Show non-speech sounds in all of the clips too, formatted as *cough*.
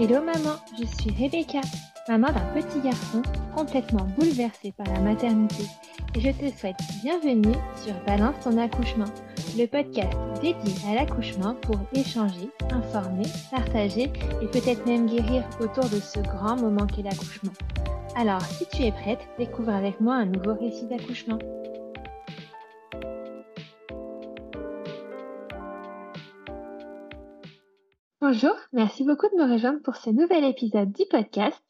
Hello maman, je suis Rebecca, maman d'un petit garçon complètement bouleversé par la maternité. Et je te souhaite bienvenue sur Balance ton accouchement, le podcast dédié à l'accouchement pour échanger, informer, partager et peut-être même guérir autour de ce grand moment qu'est l'accouchement. Alors, si tu es prête, découvre avec moi un nouveau récit d'accouchement. Bonjour, merci beaucoup de me rejoindre pour ce nouvel épisode du podcast.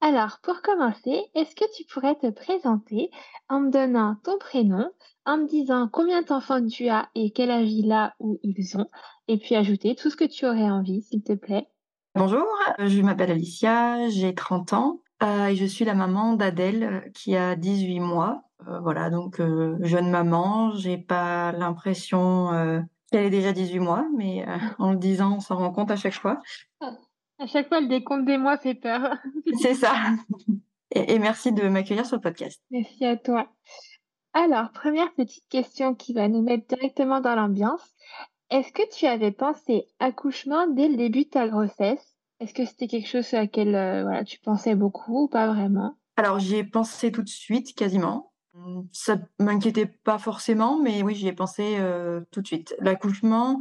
Alors, pour commencer, est-ce que tu pourrais te présenter en me donnant ton prénom, en me disant combien d'enfants tu as et quel âge il a ou ils ont, et puis ajouter tout ce que tu aurais envie, s'il te plaît? Bonjour, je m'appelle Alicia, j'ai 30 ans euh, et je suis la maman d'Adèle euh, qui a 18 mois. Euh, voilà, donc jeune maman, j'ai pas l'impression qu'elle ait déjà 18 mois, mais *laughs* en le disant, on s'en rend compte à chaque fois. À chaque fois, le décompte des mois fait peur. *laughs* C'est ça. Et, merci de m'accueillir sur le podcast. Merci à toi. Alors, première petite question qui va nous mettre directement dans l'ambiance. Est-ce que tu avais pensé accouchement dès le début de ta grossesse? Est-ce que c'était quelque chose à laquelle euh, voilà, tu pensais beaucoup ou pas vraiment? Alors, j'y ai pensé tout de suite, quasiment. Ça m'inquiétait pas forcément, mais oui, j'y ai pensé euh, tout de suite. L'accouchement,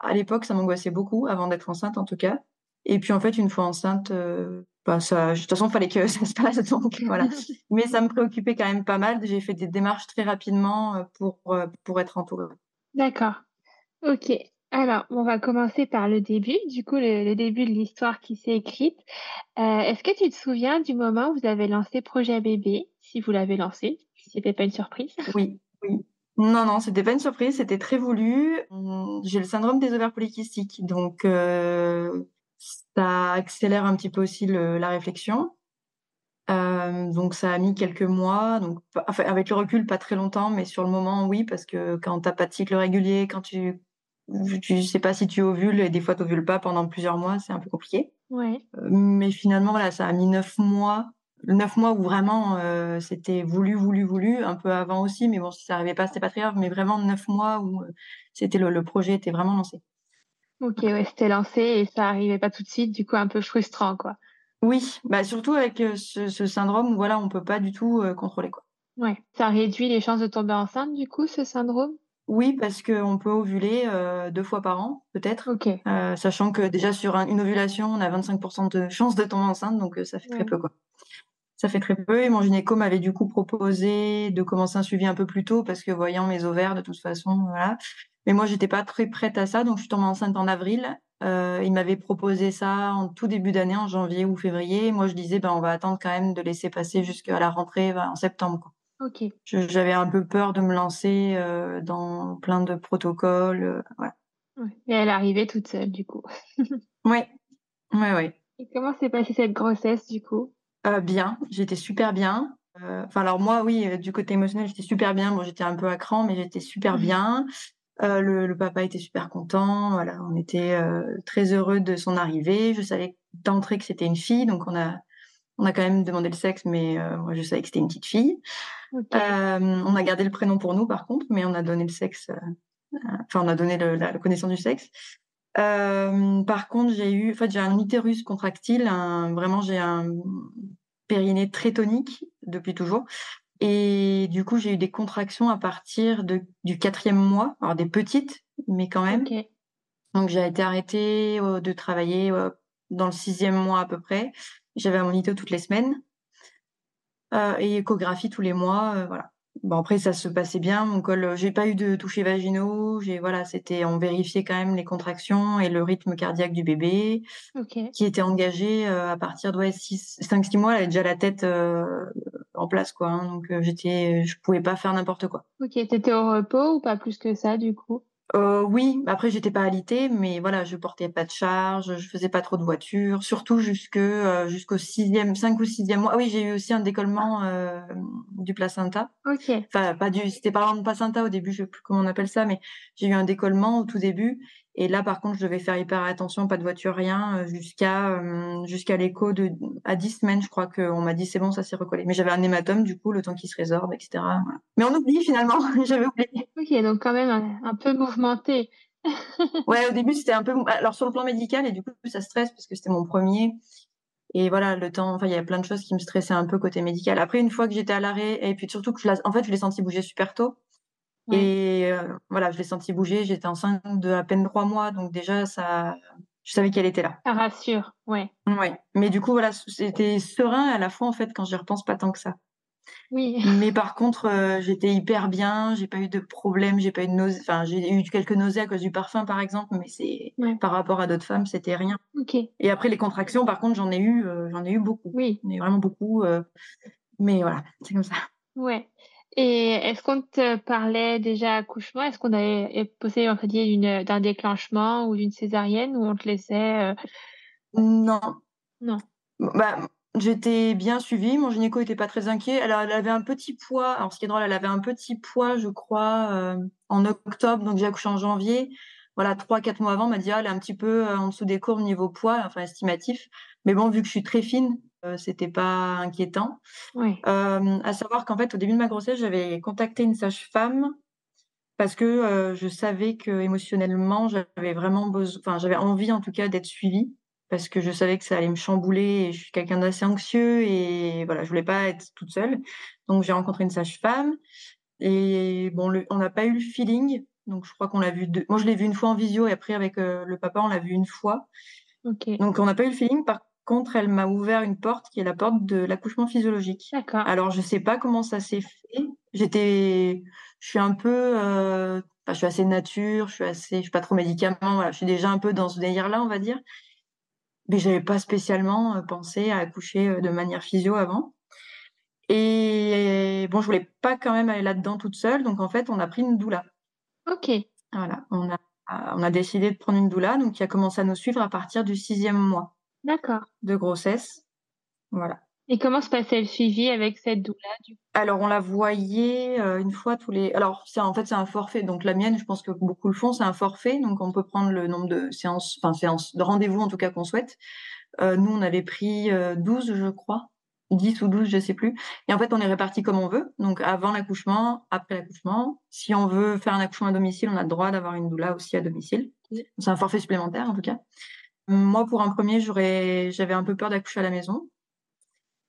à l'époque, ça m'angoissait beaucoup, avant d'être enceinte en tout cas. Et puis en fait, une fois enceinte, euh, bah, ça, de toute façon, il fallait que *laughs* ça se passe. Donc voilà. *laughs* Mais ça me préoccupait quand même pas mal. J'ai fait des démarches très rapidement euh, pour, pour être entourée. D'accord. Ok. Alors, on va commencer par le début, du coup, le, début de l'histoire qui s'est écrite. Est-ce que tu te souviens du moment où vous avez lancé Projet Bébé, si vous l'avez lancé, si c'était pas une surprise *laughs* Oui, oui. Non, non, c'était pas une surprise, c'était très voulu. J'ai le syndrome des ovaires polykystiques, donc ça accélère un petit peu aussi la réflexion. Euh, donc ça a mis quelques mois, donc avec le recul pas très longtemps, mais sur le moment oui parce que quand t'as pas de cycle régulier, quand tu tu sais pas si tu ovules et des fois tu ovules pas pendant plusieurs mois, c'est un peu compliqué. Ouais. Euh, mais finalement voilà, ça a mis neuf mois, neuf mois où vraiment euh, c'était voulu, voulu, voulu, un peu avant aussi, mais bon si ça arrivait pas c'était pas très grave, mais vraiment neuf mois où c'était le projet était vraiment lancé. Ok, ouais, c'était lancé et ça arrivait pas tout de suite, du coup un peu frustrant, quoi. Oui, bah surtout avec euh, ce, ce syndrome où voilà, on peut pas du tout euh, contrôler quoi. Ouais, ça réduit les chances de tomber enceinte, du coup, ce syndrome? Oui, parce qu'on peut ovuler euh, deux fois par an, peut-être. Ok. sachant que déjà sur une ovulation, on a 25% de chances de tomber enceinte, donc ça fait très peu quoi. Ça fait très peu. Et mon gynéco m'avait du coup proposé de commencer un suivi un peu plus tôt parce que voyant mes ovaires, de toute façon, voilà, mais moi, j'étais pas très prête à ça, donc je suis tombée enceinte en avril. Euh, il m'avait proposé ça en tout début d'année, en janvier ou février. Moi, je disais, ben, on va attendre quand même de laisser passer jusqu'à la rentrée en septembre. Quoi. Ok. J'avais un peu peur de me lancer euh, dans plein de protocoles. Euh, ouais. Et elle arrivait toute seule, du coup. oui, oui, oui. Et comment s'est passée cette grossesse, du coup? Euh, Bien, j'étais super bien. Euh, enfin, alors moi, oui, du côté émotionnel, j'étais super bien. Bon, j'étais un peu à cran, mais j'étais super bien. Euh, le, le, papa était super content. Voilà, on était euh, très heureux de son arrivée. Je savais d'entrée que c'était une fille, donc on a on a quand même demandé le sexe, mais euh, moi je savais que c'était une petite fille. Euh, on a gardé le prénom pour nous par contre, mais on a donné le sexe. Enfin, on a donné le, la, connaissance du sexe. par contre, j'ai eu, en fait, j'ai un utérus contractile. Un, vraiment, j'ai un périnée très tonique depuis toujours. Et du coup, j'ai eu des contractions à partir de, du quatrième mois, alors des petites, mais quand même. Donc, j'ai été arrêtée euh, de travailler euh, dans le sixième mois à peu près. J'avais un monito toutes les semaines euh, et échographie tous les mois, voilà. Bon après ça se passait bien, mon col, j'ai pas eu de toucher vaginaux, j'ai voilà, c'était on vérifiait quand même les contractions et le rythme cardiaque du bébé qui était engagé à partir de ouais, 5 6 mois, elle avait déjà la tête en place quoi hein. donc euh, j'étais je pouvais pas faire n'importe quoi. Ok t'étais au repos ou pas plus que ça du coup? Euh, oui après j'étais pas alitée mais voilà je portais pas de charge je faisais pas trop de voitures surtout jusque euh, jusqu'au sixième cinq ou sixième mois. Ah oui j'ai eu aussi un décollement euh, du placenta. Ok. Enfin pas du c'était pas vraiment de placenta au début je sais plus comment on appelle ça mais j'ai eu un décollement au tout début et là, par contre, je devais faire hyper attention, pas de voiture, rien, euh, jusqu'à euh, jusqu'à l'écho de à 10 semaines, je crois qu'on m'a dit c'est bon, ça s'est recollé. Mais j'avais un hématome, du coup, le temps qu'il se résorbe, etc. Mais on oublie finalement, *laughs* j'avais oublié. Ok, donc quand même un, peu mouvementé. *laughs* Ouais, au début, c'était un peu. Alors, sur le plan médical, et du coup, ça stresse parce que c'était mon premier. Et voilà, le temps, enfin, il y a plein de choses qui me stressaient un peu côté médical. Après, une fois que j'étais à l'arrêt, et puis surtout que je en fait, je l'ai senti bouger super tôt. Et euh, voilà, je l'ai senti bouger. J'étais enceinte de à peine trois mois, donc déjà, ça, je savais qu'elle était là. Ça rassure, ouais. Ouais. Mais du coup, voilà, c'était serein à la fois, en fait, quand j'y repense pas tant que ça. Oui. *laughs* Mais par contre, euh, j'étais hyper bien, j'ai pas eu de problème, j'ai pas eu de nausées, enfin, j'ai eu quelques nausées à cause du parfum, par exemple, mais c'est par rapport à d'autres femmes, c'était rien. Ok. Et après, les contractions, par contre, j'en ai eu, euh, j'en ai eu beaucoup. Oui. J'en ai vraiment beaucoup. Euh, mais voilà, c'est comme ça. Ouais. Et est-ce qu'on te parlait déjà accouchement? Est-ce qu'on avait posé guillemets d'un déclenchement ou d'une césarienne ou on te laissait Non. Non. Bah, J'étais bien suivie, mon gynéco était pas très inquiet. Elle, elle, avait un petit poids. Alors, ce qui est drôle, elle avait un petit poids, je crois, euh, en octobre, donc j'ai accouché en janvier. Voilà, trois, quatre mois avant, m'a dit, ah, elle est un petit peu euh, en dessous des courbes niveau poids, enfin estimatif. Mais bon, vu que je suis très fine, euh, c'était pas inquiétant. Oui. Euh, à savoir qu'en fait, au début de ma grossesse, j'avais contacté une sage-femme parce que euh, je savais que émotionnellement, j'avais vraiment besoin, enfin, j'avais envie en tout cas d'être suivie parce que je savais que ça allait me chambouler et je suis quelqu'un d'assez anxieux et voilà, je voulais pas être toute seule. Donc j'ai rencontré une sage-femme et bon, le, on n'a pas eu le feeling. Donc je crois qu'on l'a vu deux. Moi je l'ai vu une fois en visio et après avec euh, le papa on l'a vu une fois. Okay. Donc on n'a pas eu le feeling. Par contre, elle m'a ouvert une porte qui est la porte de l'accouchement physiologique. D'accord. Alors je sais pas comment ça s'est fait. J'étais, je suis un peu, euh... enfin, je suis assez nature, je suis assez, je suis pas trop médicament. Voilà, je suis déjà un peu dans ce délire-là, on va dire mais j'avais pas spécialement euh, pensé à accoucher euh, de manière physio avant. Et bon, je voulais pas quand même aller là-dedans toute seule, donc en fait, on a pris une doula. Ok. Voilà, on a, on a décidé de prendre une doula, donc qui a commencé à nous suivre à partir du sixième mois. D'accord. De grossesse. Voilà. Et comment se passait le suivi avec cette doula du coup? Alors on la voyait euh, une fois tous les. Alors c'est en fait c'est un forfait. Donc la mienne, je pense que beaucoup le font, c'est un forfait. Donc on peut prendre le nombre de séances, enfin séances de rendez-vous en tout cas qu'on souhaite. Euh, nous on avait pris euh, 12 je crois, 10 ou 12 je sais plus. Et en fait on est réparti comme on veut. Donc avant l'accouchement, après l'accouchement. Si on veut faire un accouchement à domicile, on a le droit d'avoir une doula aussi à domicile. C'est un forfait supplémentaire en tout cas. Moi pour un premier, j'avais un peu peur d'accoucher à la maison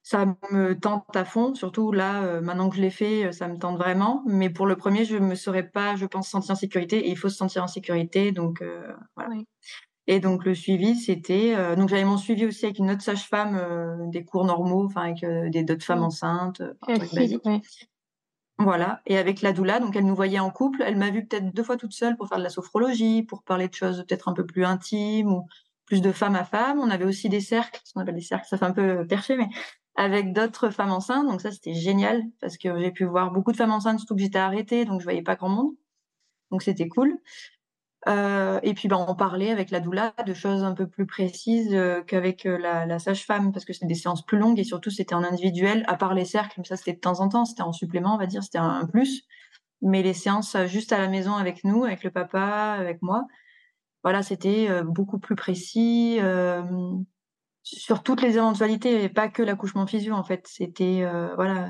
ça me tente à fond, surtout là, euh, maintenant que je l'ai fait, euh, ça me tente vraiment. Mais pour le premier, je me serais pas, je pense, sentie en sécurité. Et il faut se sentir en sécurité, donc euh, voilà. Oui. Et donc le suivi, c'était euh, donc j'avais mon suivi aussi avec une autre sage-femme, euh, des cours normaux, enfin avec euh, des d'autres femmes enceintes, un truc Classique, basique. ouais. Voilà. Et avec la doula, donc elle nous voyait en couple. Elle m'a vue peut-être deux fois toute seule pour faire de la sophrologie, pour parler de choses peut-être un peu plus intimes ou plus de femme à femme. On avait aussi des cercles, ce qu'on appelle des cercles, ça fait un peu perché, mais avec d'autres femmes enceintes. Donc ça, c'était génial parce que j'ai pu voir beaucoup de femmes enceintes, surtout que j'étais arrêtée, donc je voyais pas grand monde. Donc c'était cool. Euh, et puis ben, on parlait avec la doula de choses un peu plus précises euh, qu'avec euh, la, sage-femme parce que c'était des séances plus longues et surtout c'était en individuel, à part les cercles, mais ça c'était de temps en temps, c'était en supplément, on va dire, c'était un, plus. Mais les séances juste à la maison avec nous, avec le papa, avec moi, voilà, c'était euh, beaucoup plus précis euh, sur toutes les éventualités et pas que l'accouchement physio en fait. C'était euh, voilà,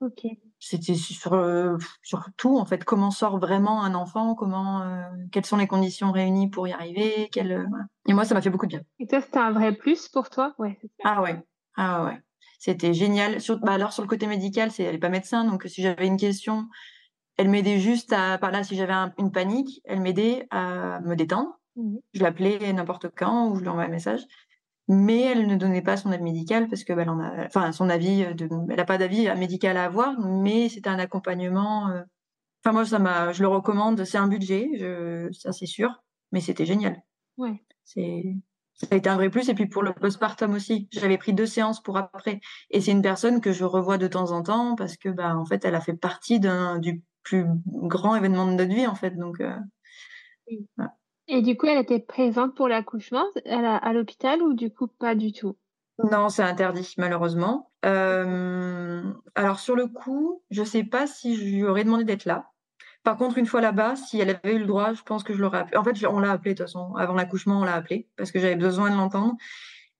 Ok. c'était sur sur tout en fait. Comment sort vraiment un enfant? Comment quelles sont les conditions réunies pour y arriver? Voilà. Et moi, ça m'a fait beaucoup de bien. Et toi, c'était un vrai plus pour toi? Ouais. Ah ouais, ah ouais, c'était génial. Sur, bah alors sur le côté médical, c'est elle est pas médecin, donc si j'avais une question, elle m'aidait juste à par là si j'avais un- une panique, elle m'aidait à me détendre. Mhm. Je l'appelais n'importe quand ou je lui envoyais un message. Mais elle ne donnait pas son avis médical parce que bah, elle en a, enfin son avis de, elle n'a pas d'avis médical à avoir, mais c'était un accompagnement. euh, Enfin moi ça m'a, je le recommande. C'est un budget, je, ça c'est sûr, mais c'était génial. Ouais. C'est, ça a été un vrai plus. Et puis pour le postpartum aussi, j'avais pris deux séances pour après. Et c'est une personne que je revois de temps en temps parce que bah en fait elle a fait partie d'un du plus grand événement de notre vie en fait. Donc euh, Oui. voilà. Et du coup, elle était présente pour l'accouchement à à l'hôpital ou du coup pas du tout? Non, c'est interdit, malheureusement. Euh, alors, sur le coup, je sais pas si je lui aurais demandé d'être là. Par contre, une fois là-bas, si elle avait eu le droit, je pense que je l'aurais appelé. En fait, on l'a appelé de toute façon. Avant l'accouchement, on l'a appelé parce que j'avais besoin de l'entendre.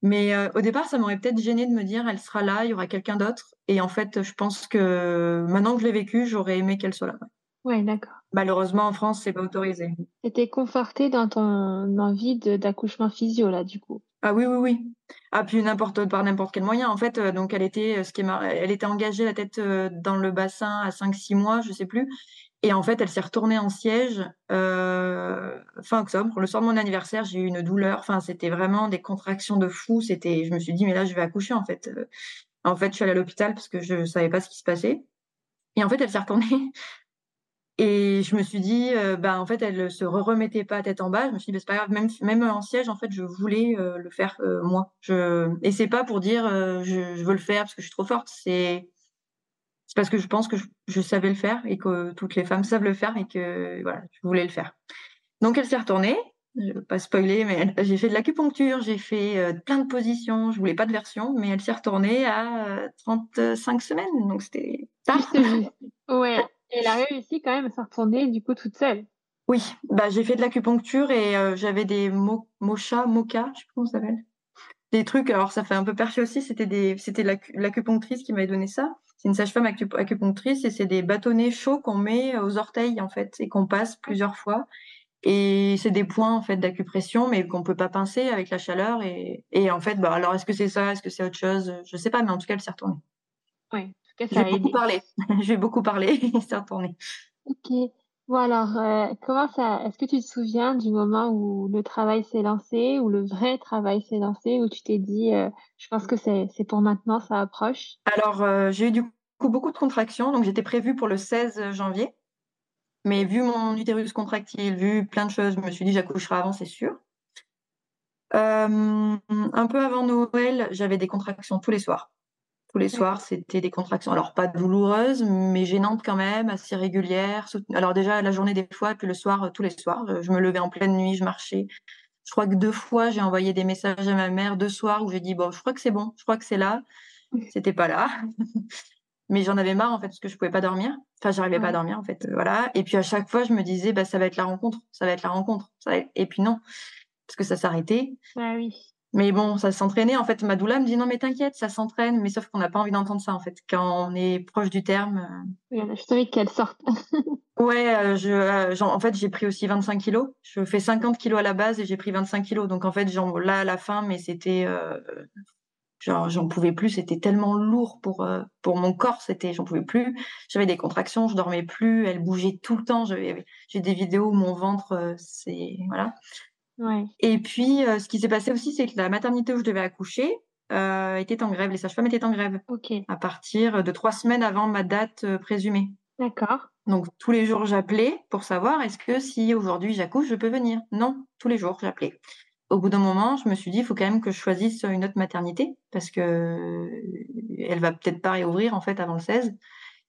Mais euh, au départ, ça m'aurait peut-être gêné de me dire, elle sera là, il y aura quelqu'un d'autre. Et en fait, je pense que maintenant que je l'ai vécu, j'aurais aimé qu'elle soit là. Ouais, d'accord. Malheureusement, en France, c'est pas autorisé. T'étais confortée dans ton envie d'accouchement physio, là, du coup. Ah oui, oui, oui. Ah, puis n'importe, par n'importe quel moyen. En fait, euh, donc elle était, euh, ce qui est elle était engagée la tête euh, dans le bassin à 5-6 mois, je sais plus. Et en fait, elle s'est retournée en siège fin octobre. Le soir de mon anniversaire, j'ai eu une douleur. Enfin, c'était vraiment des contractions de fou. C'était, je me suis dit, mais là, je vais accoucher, en fait. En fait, je suis allée à l'hôpital parce que je savais pas ce qui se passait. Et en fait, elle s'est retournée. Et je me suis dit, euh, bah, en fait, elle se remettait pas tête en bas. Je me suis dit, bah, c'est pas grave, même, même en siège, en fait, je voulais euh, le faire euh, moi. Je... Et c'est pas pour dire, je, veux le faire parce que je suis trop forte. C'est parce que je pense que je, savais le faire et que toutes les femmes savent le faire et que voilà, je voulais le faire. Donc, elle s'est retournée. Je ne veux pas spoiler, mais j'ai fait de l'acupuncture, j'ai fait plein de positions. Je voulais pas de version, mais elle s'est retournée à 35 semaines. Donc, c'était tard. ouais elle a réussi quand même à se retourner du coup toute seule. Oui, bah, j'ai fait de l'acupuncture et euh, j'avais des mo mocha, mocha, je sais pas comment ça s'appelle. Des trucs, alors ça fait un peu perché aussi, c'était des, c'était l'acupunctrice qui m'avait donné ça. C'est une sage-femme acupunctrice et c'est des bâtonnets chauds qu'on met aux orteils en fait et qu'on passe plusieurs fois. Et c'est des points en fait d'acupression, mais qu'on peut pas pincer avec la chaleur. Et, et en fait, bah alors est-ce que c'est ça, est-ce que c'est autre chose? Je sais pas, mais en tout cas, elle s'est retournée. Oui. *laughs* J'ai beaucoup parlé. *laughs* J'ai beaucoup parlé. C'est retourné. Ok. Bon alors, euh, comment ça Est-ce que tu te souviens du moment où le travail s'est lancé, où le vrai travail s'est lancé, où tu t'es dit, euh, je pense que c'est pour maintenant, ça approche? Alors, euh, j'ai eu du coup beaucoup de contractions, donc j'étais prévue pour le 16 janvier. Mais vu mon utérus contractile, vu plein de choses, je me suis dit j'accoucherai avant, c'est sûr. un peu avant Noël, j'avais des contractions tous les soirs. Tous les soirs, c'était des contractions. Alors, pas douloureuses, mais gênantes quand même, assez régulières. Alors, déjà, la journée des fois, puis le soir, euh, tous les soirs. Euh, je me levais en pleine nuit, je marchais. Je crois que deux fois, j'ai envoyé des messages à ma mère, deux soirs, où j'ai dit, bon, je crois que c'est bon, je crois que c'est là. *laughs* C'était pas là. *laughs* mais j'en avais marre, en fait, parce que je pouvais pas dormir. Enfin, j'arrivais pas à dormir, en fait. Voilà. Et puis, à chaque fois, je me disais, bah, ça va être la rencontre, ça va être la rencontre. Et puis, non, parce que ça s'arrêtait. Ah oui. Mais bon, ça s'entraînait. En fait, ma doula me dit non, mais t'inquiète, ça s'entraîne. Mais sauf qu'on n'a pas envie d'entendre ça, en fait. Quand on est proche du terme. Euh. Oui, je savais qu'elle sorte. *laughs* ouais, euh, je, euh, en fait, j'ai pris aussi 25 kilos. Je fais 50 kilos à la base et j'ai pris 25 kilos. Donc, en fait, genre, là, à la fin, mais c'était. genre, j'en pouvais plus. C'était tellement lourd pour, pour mon corps. C'était, j'en pouvais plus. J'avais des contractions, je dormais plus. Elle bougeait tout le temps. J'ai des vidéos où mon ventre, c'est. Voilà. Et puis, euh, ce qui s'est passé aussi, c'est que la maternité où je devais accoucher euh, était en grève. Les sages-femmes étaient en grève. Ok. À partir de trois semaines avant ma date euh, présumée. D'accord. Donc, tous les jours, j'appelais pour savoir est-ce que si aujourd'hui j'accouche, je peux venir? Non, tous les jours, j'appelais. Au bout d'un moment, je me suis dit, il faut quand même que je choisisse une autre maternité parce que elle va peut-être pas réouvrir en fait avant le 16.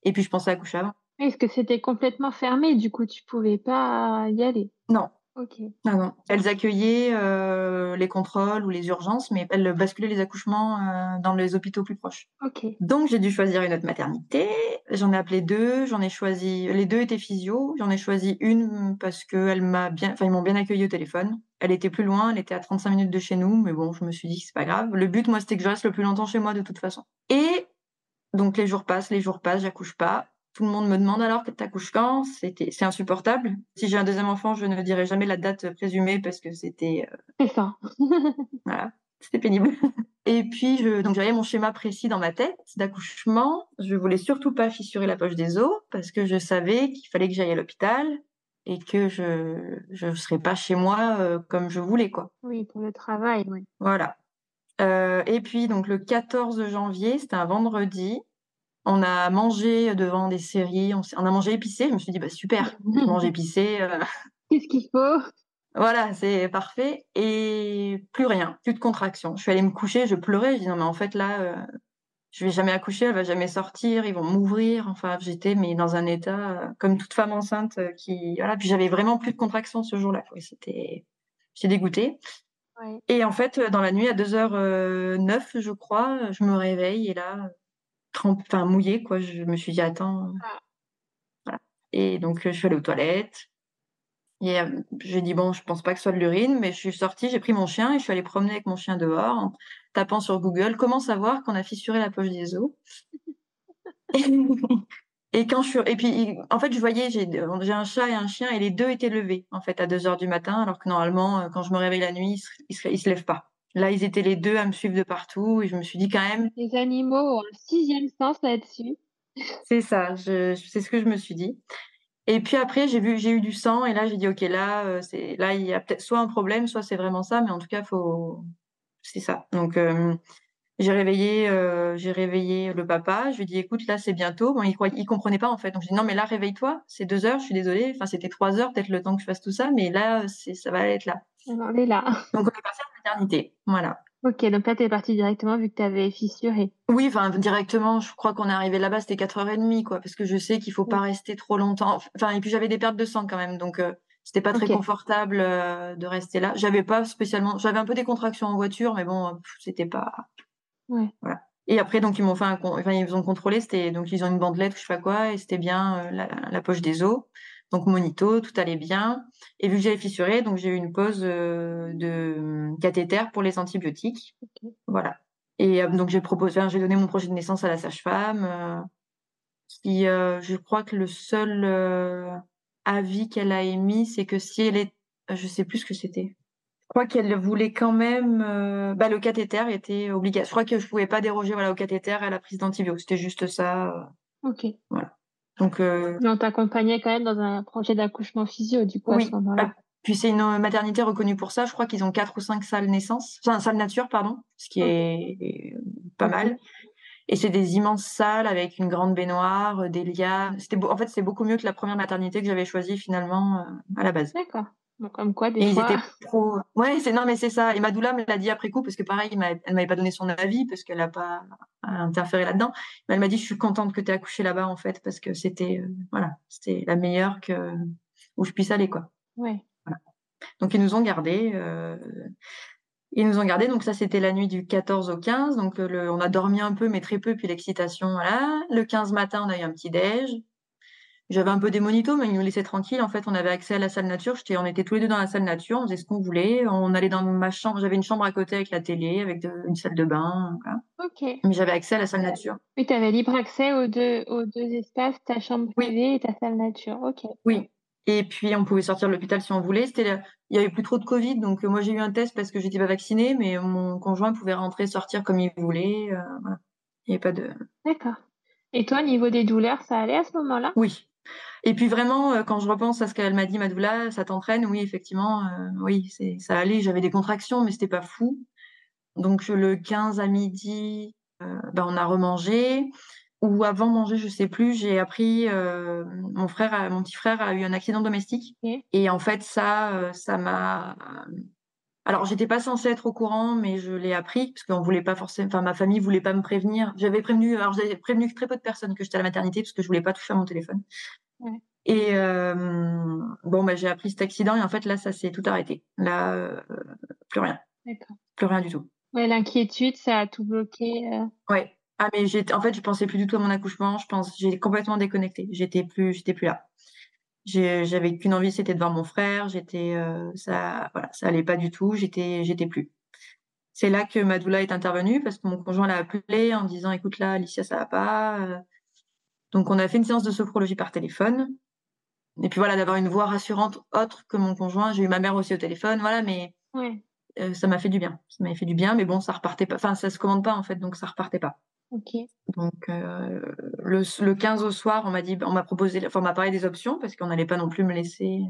Et puis, je pensais accoucher avant. Est-ce que c'était complètement fermé? Du coup, tu pouvais pas y aller? Non, Non, non. Elles accueillaient euh, les contrôles ou les urgences, mais elles basculaient les accouchements euh, dans les hôpitaux plus proches. Donc j'ai dû choisir une autre maternité. J'en ai appelé deux. J'en ai choisi. Les deux étaient physio. J'en ai choisi une parce que elle m'a bien. Enfin, ils m'ont bien accueilli au téléphone. Elle était plus loin. Elle était à 35 minutes de chez nous, mais bon, je me suis dit que c'est pas grave. Le but, moi, c'était que je reste le plus longtemps chez moi de toute façon. Et donc les jours passent, les jours passent, j'accouche pas. Tout le monde me demande alors que t'accouches quand? C'était, c'est insupportable. Si j'ai un deuxième enfant, je ne dirai jamais la date présumée parce que c'était. Euh, c'est ça. *laughs* voilà, c'était pénible. *laughs* Et puis, je, donc j'avais mon schéma précis dans ma tête d'accouchement. Je voulais surtout pas fissurer la poche des os parce que je savais qu'il fallait que j'aille à l'hôpital et que je je serais pas chez moi euh, comme je voulais quoi. Oui, pour le travail, oui. Voilà. Euh, et puis donc le 14 janvier, c'était un vendredi. On a mangé devant des séries, on, a mangé épicé. Je me suis dit, bah super, *laughs* manger épicé. Euh. Qu'est-ce qu'il faut? Voilà, c'est parfait. Et plus rien, plus de contraction. Je suis allée me coucher, je pleurais. Je dis, non, mais en fait, là, euh, je vais jamais accoucher, elle va jamais sortir, ils vont m'ouvrir. Enfin, j'étais mais dans un état euh, comme toute femme enceinte qui. Voilà, puis j'avais vraiment plus de contraction ce jour-là. C'était. J'étais dégoûtée. Et en fait, dans la nuit, à 2h09, je crois, je me réveille et là, enfin mouillé quoi. Je me suis dit attends, ah. voilà. Et donc je suis allée aux toilettes. Et euh, j'ai dit bon, je pense pas que ce soit de l'urine, mais je suis sortie, j'ai pris mon chien et je suis allée promener avec mon chien dehors en tapant sur Google comment savoir qu'on a fissuré la poche des os? *laughs* Et quand je suis, et puis en fait, je voyais, j'ai j'ai un chat et un chien et les deux étaient levés en fait à 2 heures du matin, alors que normalement, euh, quand je me réveille la nuit, ils se, ils se lèvent pas. Là, ils étaient les deux à me suivre de partout et je me suis dit quand même. Les animaux ont un sixième sens là-dessus. C'est ça, je, c'est ce que je me suis dit. Et puis après, j'ai vu, j'ai eu du sang et là, j'ai dit ok, là, euh, c'est, là, il y a peut-être soit un problème, soit c'est vraiment ça, mais en tout cas, faut, c'est ça. Donc euh, j'ai réveillé, euh, j'ai réveillé le papa. Je lui ai dit, écoute, là, c'est bientôt. Bon, il, croyait, il comprenait pas en fait. Donc je lui ai dit, non, mais là, réveille-toi. C'est deux heures. Je suis désolée. Enfin, c'était trois heures, peut-être le temps que je fasse tout ça, mais là, c'est, ça va être là. On est là. Donc on est à la maternité. Voilà. Ok, donc là, tu es partie directement vu que tu avais fissuré. Oui, enfin, directement, je crois qu'on est arrivé là-bas, c'était 4h30, quoi, parce que je sais qu'il faut pas rester trop longtemps. Enfin, et puis j'avais des pertes de sang quand même, donc euh, c'était pas très confortable euh, de rester là. J'avais pas spécialement, j'avais un peu des contractions en voiture, mais bon, pff, c'était pas. Ouais. Voilà. Et après, donc, ils m'ont fait un, con- enfin, ils ont contrôlé, c'était, donc, ils ont une bandelette, je sais pas quoi, et c'était bien euh, la, la poche des os. Donc, monito, tout allait bien. Et vu que j'avais fissuré, donc, j'ai eu une pause euh, de hum, cathéter pour les antibiotiques. Voilà. Et euh, donc, j'ai proposé, j'ai donné mon projet de naissance à la sage-femme, euh, qui, euh, je crois que le seul euh, avis qu'elle a émis, c'est que si elle est, je sais plus ce que c'était. Je crois qu'elle voulait quand même, euh, bah, le cathéter était obligatoire. Je crois que je pouvais pas déroger, voilà, au cathéter et à la prise d'antibiotiques. C'était juste ça. euh. Ok. Donc, euh, Mais on t'accompagnait quand même dans un projet d'accouchement physio, du coup, à Oui. ce moment-là. puis c'est une maternité reconnue pour ça. Je crois qu'ils ont quatre ou cinq salles naissance, enfin, salles nature, pardon, ce qui est pas mal. Et c'est des immenses salles avec une grande baignoire, euh, des lias. C'était en fait, c'est beaucoup mieux que la première maternité que j'avais choisie finalement euh, à la base. D'accord. Donc, comme quoi, des Et fois. trop. Ouais, c'est non, mais c'est ça. Et Madoula me l'a dit après coup parce que pareil, elle m'avait pas donné son avis parce qu'elle a pas interféré là-dedans. Mais elle m'a dit, je suis contente que tu aies accouché là-bas en fait parce que c'était euh, voilà, c'était la meilleure que où je puisse aller quoi. Ouais. Donc ils nous ont gardés. euh, Ils nous ont gardés. Donc ça, c'était la nuit du 14 au 15. Donc le, on a dormi un peu, mais très peu. Puis l'excitation, voilà. Le 15 matin, on a eu un petit déj. J'avais un peu des monitos, mais ils nous laissaient tranquilles. En fait, on avait accès à la salle nature. J'étais, on était tous les deux dans la salle nature. On faisait ce qu'on voulait. On allait dans ma chambre. J'avais une chambre à côté avec la télé, avec de- une salle de bain. voilà. Ok. Mais j'avais accès à la salle nature. Oui, tu avais libre accès aux deux, aux deux espaces, ta chambre Oui. privée et ta salle nature. Ok. Oui. Et puis, on pouvait sortir de l'hôpital si on voulait. C'était, la- il y avait plus trop de Covid, donc euh, moi j'ai eu un test parce que j'étais pas vaccinée, mais mon conjoint pouvait rentrer, sortir comme il voulait. euh, voilà. Il n'y avait pas de. D'accord. Et toi, au niveau des douleurs, ça allait à ce moment-là? Oui. Et puis vraiment, euh, quand je repense à ce qu'elle m'a dit, Madoula, ça t'entraîne, oui, effectivement, euh, oui, c'est, ça allait. J'avais des contractions, mais c'était pas fou. Donc le 15 à midi, euh, ben, on a remangé. Ou avant manger, je sais plus, j'ai appris, euh, mon frère, mon petit frère a eu un accident domestique. Et en fait, ça, ça m'a. Alors, j'étais pas censée être au courant, mais je l'ai appris parce qu'on voulait pas forcément. Enfin, ma famille voulait pas me prévenir. J'avais prévenu. Alors, j'avais prévenu très peu de personnes que j'étais à la maternité parce que je voulais pas toucher à mon téléphone. Ouais. Et euh, bon, bah, j'ai appris cet accident et en fait, là, ça s'est tout arrêté. Là, euh, plus rien, plus rien du tout. Ouais, l'inquiétude, ça a tout bloqué. euh. Ouais. Ah, mais. En fait, je pensais plus du tout à mon accouchement. Je pense, j'ai complètement déconnecté. J'étais plus, j'étais plus là. J'avais qu'une envie, c'était de voir mon frère. J'étais, euh, ça, voilà, ça allait pas du tout. J'étais, j'étais plus. C'est là que Madoula est intervenue parce que mon conjoint l'a appelé en disant, écoute là, Alicia, ça va pas. euh. Donc on a fait une séance de sophrologie par téléphone. Et puis voilà, d'avoir une voix rassurante autre que mon conjoint. J'ai eu ma mère aussi au téléphone, voilà, mais euh, ça m'a fait du bien. Ça m'a fait du bien, mais bon, ça repartait pas. Enfin, ça se commande pas en fait, donc ça repartait pas. Donc euh, le, le 15 au soir, on m'a dit, on m'a proposé, enfin on m'a parlé des options parce qu'on n'allait pas non plus me laisser.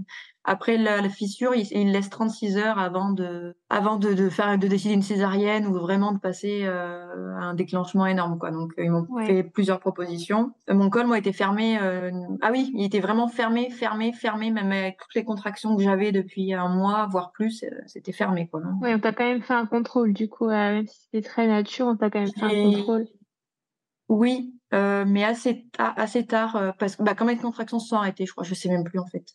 Après la, la fissure, il, il laisse 36 heures avant de, avant de, de faire, de décider une césarienne ou vraiment de passer euh, à un déclenchement énorme quoi. Donc ils m'ont Ouais. fait plusieurs propositions. Euh, Mon col moi était fermé. euh, ah oui, il était vraiment fermé, fermé, fermé, même avec toutes les contractions que j'avais depuis un mois, voire plus, c'était fermé quoi. Ouais, on t'a quand même fait un contrôle, du coup, même si c'était très nature, on t'a quand même fait un contrôle. Oui, euh, mais assez, ta- assez tard, euh, parce que bah, quand mes contractions se sont arrêtées, je crois, je sais même plus en fait.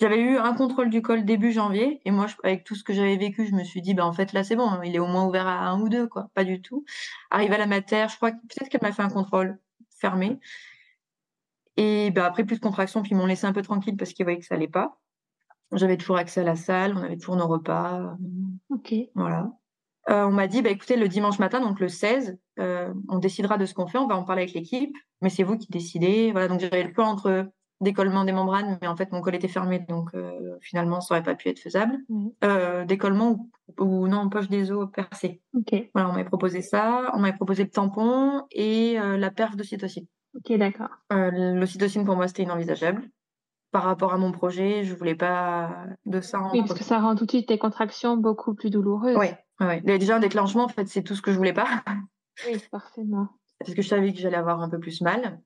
J'avais eu un contrôle du col début janvier, et moi, je- avec tout ce que j'avais vécu, je me suis dit, bah en fait là c'est bon, il est au moins ouvert à un ou deux, quoi, pas du tout. Arrivé à la mater, je crois que peut-être qu'elle m'a fait un contrôle fermé, et bah après plus de contractions, puis ils m'ont laissé un peu tranquille parce qu'ils voyaient que ça allait pas. J'avais toujours accès à la salle, on avait toujours nos repas, Ok. voilà. On m'a dit, bah, écoutez, le dimanche matin, donc le 16, on décidera de ce qu'on fait, on va en parler avec l'équipe, mais c'est vous qui décidez. Voilà, donc j'avais le choix entre décollement des membranes, mais en fait mon col était fermé, donc finalement ça aurait pas pu être faisable. décollement ou, non poche des os percée. Voilà, on m'avait proposé ça, on m'avait proposé le tampon et la perf d'ocytocine. Ok, d'accord. L'ocytocine pour moi c'était inenvisageable par rapport à mon projet, je voulais pas de ça. oui, parce que ça rend tout de suite tes contractions beaucoup plus douloureuses. Oui, ouais. déjà un déclenchement, en fait, c'est tout ce que je voulais pas. Oui, forcément. Parce que je savais que j'allais avoir un peu plus mal.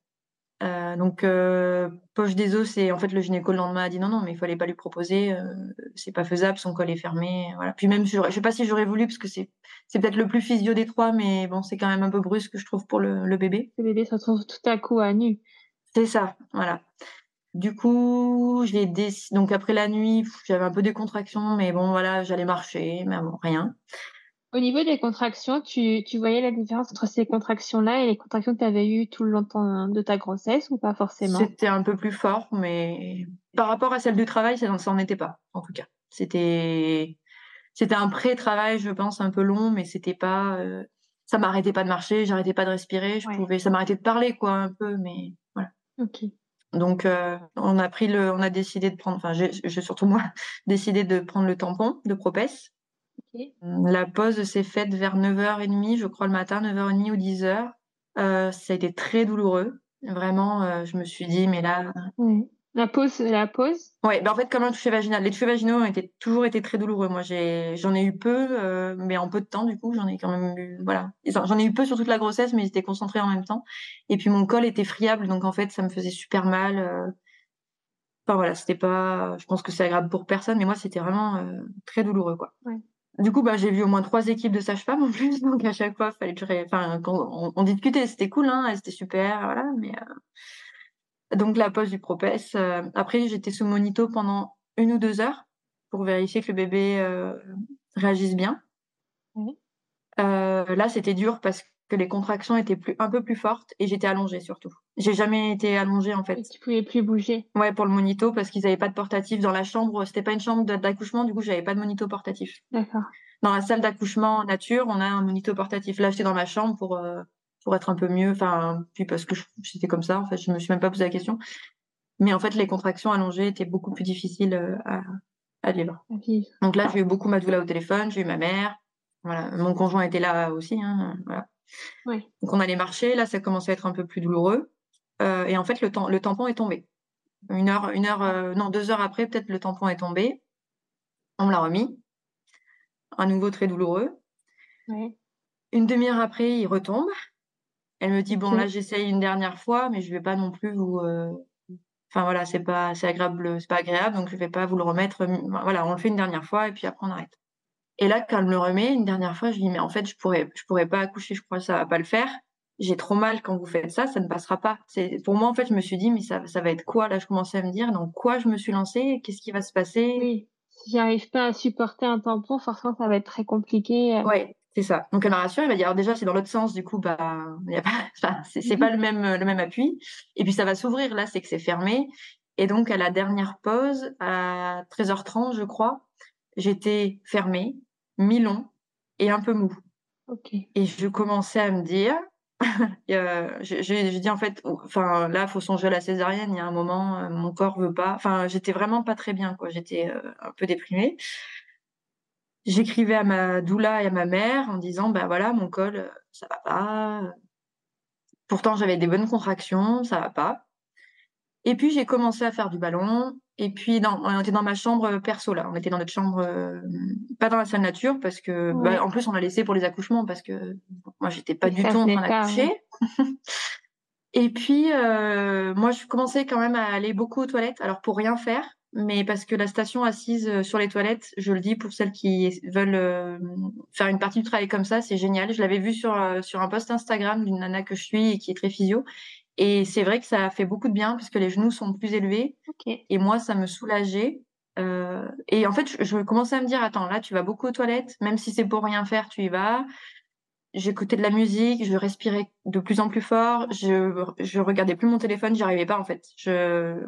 Euh, donc euh, poche des os, c'est en fait le gynéco le lendemain a dit non non mais il fallait pas lui proposer, euh, c'est pas faisable, son col est fermé, voilà. Puis même je, sais pas si j'aurais voulu parce que c'est c'est peut-être le plus physio des trois, mais bon c'est quand même un peu brusque je trouve pour le, le bébé. Le bébé se retrouve tout à coup à nu. C'est ça, voilà. Du coup, j'ai. Donc après la nuit, j'avais un peu des contractions, mais bon, voilà, j'allais marcher, mais bon, rien. Au niveau des contractions, tu, tu voyais la différence entre ces contractions-là et les contractions que tu avais eues tout le long de ta grossesse ou pas forcément? C'était un peu plus fort, mais par rapport à celle du travail, ça n'en était pas, en tout cas. C'était c'était un pré-travail, je pense, un peu long, mais c'était pas. Euh, ça m'arrêtait pas de marcher, j'arrêtais pas de respirer, je pouvais, ça m'arrêtait de parler, quoi, un peu, mais voilà. Ok. Donc, euh, on a pris le, on a décidé de prendre, enfin, j'ai surtout moi *laughs* décidé de prendre le tampon de Propès. La pause s'est faite vers 9h30, je crois, le matin, 9h30 ou 10h. Euh, ça a été très douloureux. Vraiment, euh, je me suis dit, mais là. La pause, la pause. Ouais, bah en fait, comme un toucher vaginal. Les touchés vaginaux ont été, toujours été très douloureux. Moi, j'en ai, eu peu, euh, mais en peu de temps, du coup, j'en ai quand même eu, voilà. J'en ai eu peu sur toute la grossesse, mais j'étais concentrée en même temps. Et puis, mon col était friable, donc en fait, ça me faisait super mal. Euh. Enfin, voilà, c'était pas, je pense que c'est agréable pour personne, mais moi, c'était vraiment euh, très douloureux, quoi. Du coup, bah, j'ai vu au moins trois équipes de sages-femmes en plus, donc à chaque fois, fallait que je, enfin, on, discutait, c'était cool, hein, c'était super, voilà, mais donc la pause du propès. Euh, après, j'étais sous monito pendant une ou deux heures pour vérifier que le bébé euh, réagisse bien. Euh, là, c'était dur parce que les contractions étaient plus, un peu plus fortes et j'étais allongée surtout. J'ai jamais été allongée en fait. Et tu pouvais plus bouger. Ouais, pour le monito parce qu'ils n'avaient pas de portatif dans la chambre. C'était pas une chambre d'accouchement, du coup, j'avais pas de monito portatif. D'accord. Dans la salle d'accouchement nature, on a un monito portatif. Là, j'étais dans ma chambre pour pour être un peu mieux. Enfin, puis parce que j'étais comme ça, en fait, je me suis même pas posé la question. Mais en fait, les contractions allongées étaient beaucoup plus difficiles euh, à, à vivre. Donc là, j'ai eu beaucoup ma doula au téléphone, j'ai eu ma mère. Voilà, mon conjoint était là aussi. Hein, voilà. Donc on allait marcher. Là, ça commençait à être un peu plus douloureux. Euh, et en fait, le, tampon est tombé. Une heure, une heure, euh, non, deux heures après, peut-être le tampon est tombé. On me l'a remis. À nouveau très douloureux. Une demi-heure après, il retombe. Elle me dit bon là j'essaye une dernière fois, mais je vais pas non plus vous. Euh, enfin voilà, c'est pas c'est agréable, c'est pas agréable, donc je vais pas vous le remettre. Voilà, on le fait une dernière fois et puis après on arrête. Et là quand elle me le remet une dernière fois, je dis mais en fait je pourrais je pourrais pas accoucher, je crois que ça va pas le faire. J'ai trop mal quand vous faites ça, ça ne passera pas. C'est pour moi en fait je me suis dit mais ça ça va être quoi? Là Je commençais à me dire dans quoi je me suis lancée, qu'est-ce qui va se passer? Oui. Si j'arrive pas à supporter un tampon, forcément ça va être très compliqué. Ouais, c'est ça. Donc elle m'a rassurée, elle m'a dit alors déjà c'est dans l'autre sens, du coup bah y a pas, *laughs* c'est pas le même le même appui. Et puis ça va s'ouvrir là, c'est que c'est fermé. Et donc à la dernière pause à 13h30 je crois, j'étais fermée, mi-long et un peu mou. Et je commençais à me dire, *laughs* j'ai dit en fait, enfin là faut songer à la césarienne. Il y a un moment, euh, mon corps veut pas. Enfin j'étais vraiment pas très bien quoi. J'étais euh, un peu déprimée. J'écrivais à ma doula et à ma mère en disant ben voilà mon col euh, ça va pas. Pourtant j'avais des bonnes contractions, ça va pas. Et puis j'ai commencé à faire du ballon. Et puis dans, on était dans ma chambre perso là, on était dans notre chambre, euh, pas dans la salle nature parce que bah, en plus on a laissé pour les accouchements parce que moi j'étais pas du tout en train d'accoucher. *laughs* et puis euh, moi je commençais quand même à aller beaucoup aux toilettes, alors pour rien faire mais parce que la station assise euh, sur les toilettes, je le dis pour celles qui veulent euh, faire une partie du travail comme ça, c'est génial. Je l'avais vu sur euh, sur un post Instagram d'une nana que je suis et qui est très physio, et c'est vrai que ça fait beaucoup de bien parce que les genoux sont plus élevés et moi ça me soulageait. Euh, et en fait, je, je, commençais à me dire attends là tu vas beaucoup aux toilettes, même si c'est pour rien faire, tu y vas. J'écoutais de la musique, je respirais de plus en plus fort, je je regardais plus mon téléphone, j'y arrivais pas en fait. Je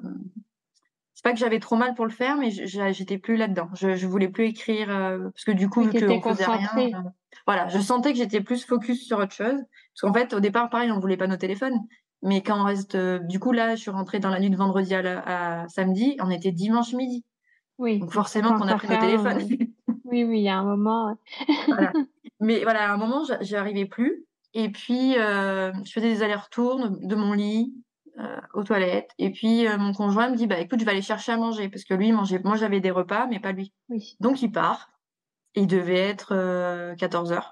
c'est pas que j'avais trop mal pour le faire, mais j'étais plus là-dedans. Je, je voulais plus écrire euh, parce que du coup, Oui, vu qu'on faisait rien, euh, voilà, je sentais que j'étais plus focus sur autre chose. Parce qu'en fait, au départ, pareil, on voulait pas nos téléphones. Mais quand on reste, euh, du coup, là, je suis rentrée dans la nuit de vendredi à, la- à samedi, on était dimanche midi. Oui, Donc forcément qu'on a pris nos téléphones. oui, oui, il y a un moment. Voilà. *laughs* Mais voilà, à un moment, j'y arrivais plus. Et puis, je faisais des allers-retours de, de mon lit aux toilettes. Et puis, euh, mon conjoint me dit, bah écoute, je vais aller chercher à manger. Parce que lui, il mangeait, moi, j'avais des repas, mais pas lui. Oui. Donc, il part. Et il devait être 14h.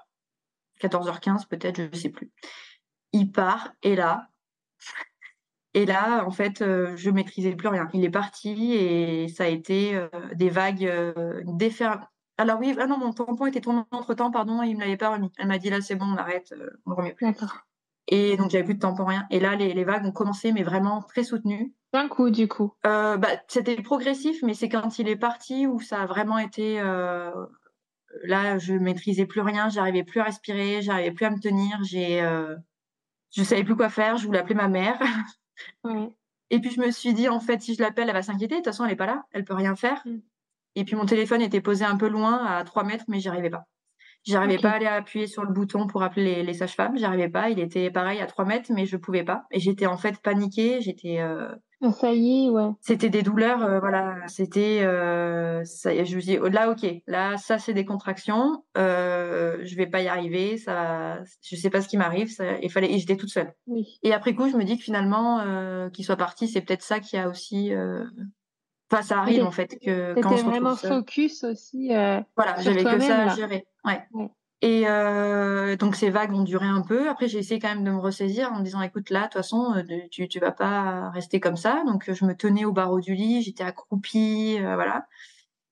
14h15 peut-être, je sais plus. Il part. Et là, et là, en fait, euh, je maîtrisais plus rien. Il est parti et ça a été euh, des vagues euh. Alors oui, ah non, mon tampon était tombé entre temps, pardon, et il me l'avait pas remis. Elle m'a dit là, c'est bon, on arrête, euh, on remet plus. D'accord. Et donc j'avais plus de tampon, rien. Et là, les, les vagues ont commencé, mais vraiment très soutenues. D'un coup, du coup. Euh, bah, c'était progressif, mais c'est quand il est parti où ça a vraiment été. euh, Là, je maîtrisais plus rien, j'arrivais plus à respirer, j'arrivais plus à me tenir, j'ai, euh, je savais plus quoi faire, je voulais appeler ma mère. *laughs* Ouais. Et puis je me suis dit, en fait, si je l'appelle, elle va s'inquiéter. De toute façon, elle est pas là, elle peut rien faire. Mm. Et puis mon téléphone était posé un peu loin, à 3 mètres, mais j'y arrivais pas. J'arrivais pas à aller appuyer sur le bouton pour appeler les, les sages-femmes. J'y arrivais pas. Il était pareil à 3 mètres, mais je pouvais pas. Et j'étais en fait paniquée. J'étais, euh, Ça y est, ouais. c'était des douleurs, euh, voilà. C'était, euh, ça, je me dis, oh, là, ok, là, ça, c'est des contractions. Euh, je vais pas y arriver. Ça, je sais pas ce qui m'arrive. Ça, il fallait, et j'étais toute seule. Oui. Et après coup, je me dis que finalement, euh, qu'il soit parti, c'est peut-être ça qui a aussi. Enfin, ça arrive en fait que quand on se vraiment seul. focus aussi. euh, Voilà, j'avais que ça à gérer. Ouais. Ouais. Et euh, donc ces vagues ont duré un peu. Après, j'ai essayé quand même de me ressaisir en me disant, écoute, là, de toute façon, euh, tu tu vas pas rester comme ça. Donc je me tenais au barreau du lit, j'étais accroupie, euh, voilà.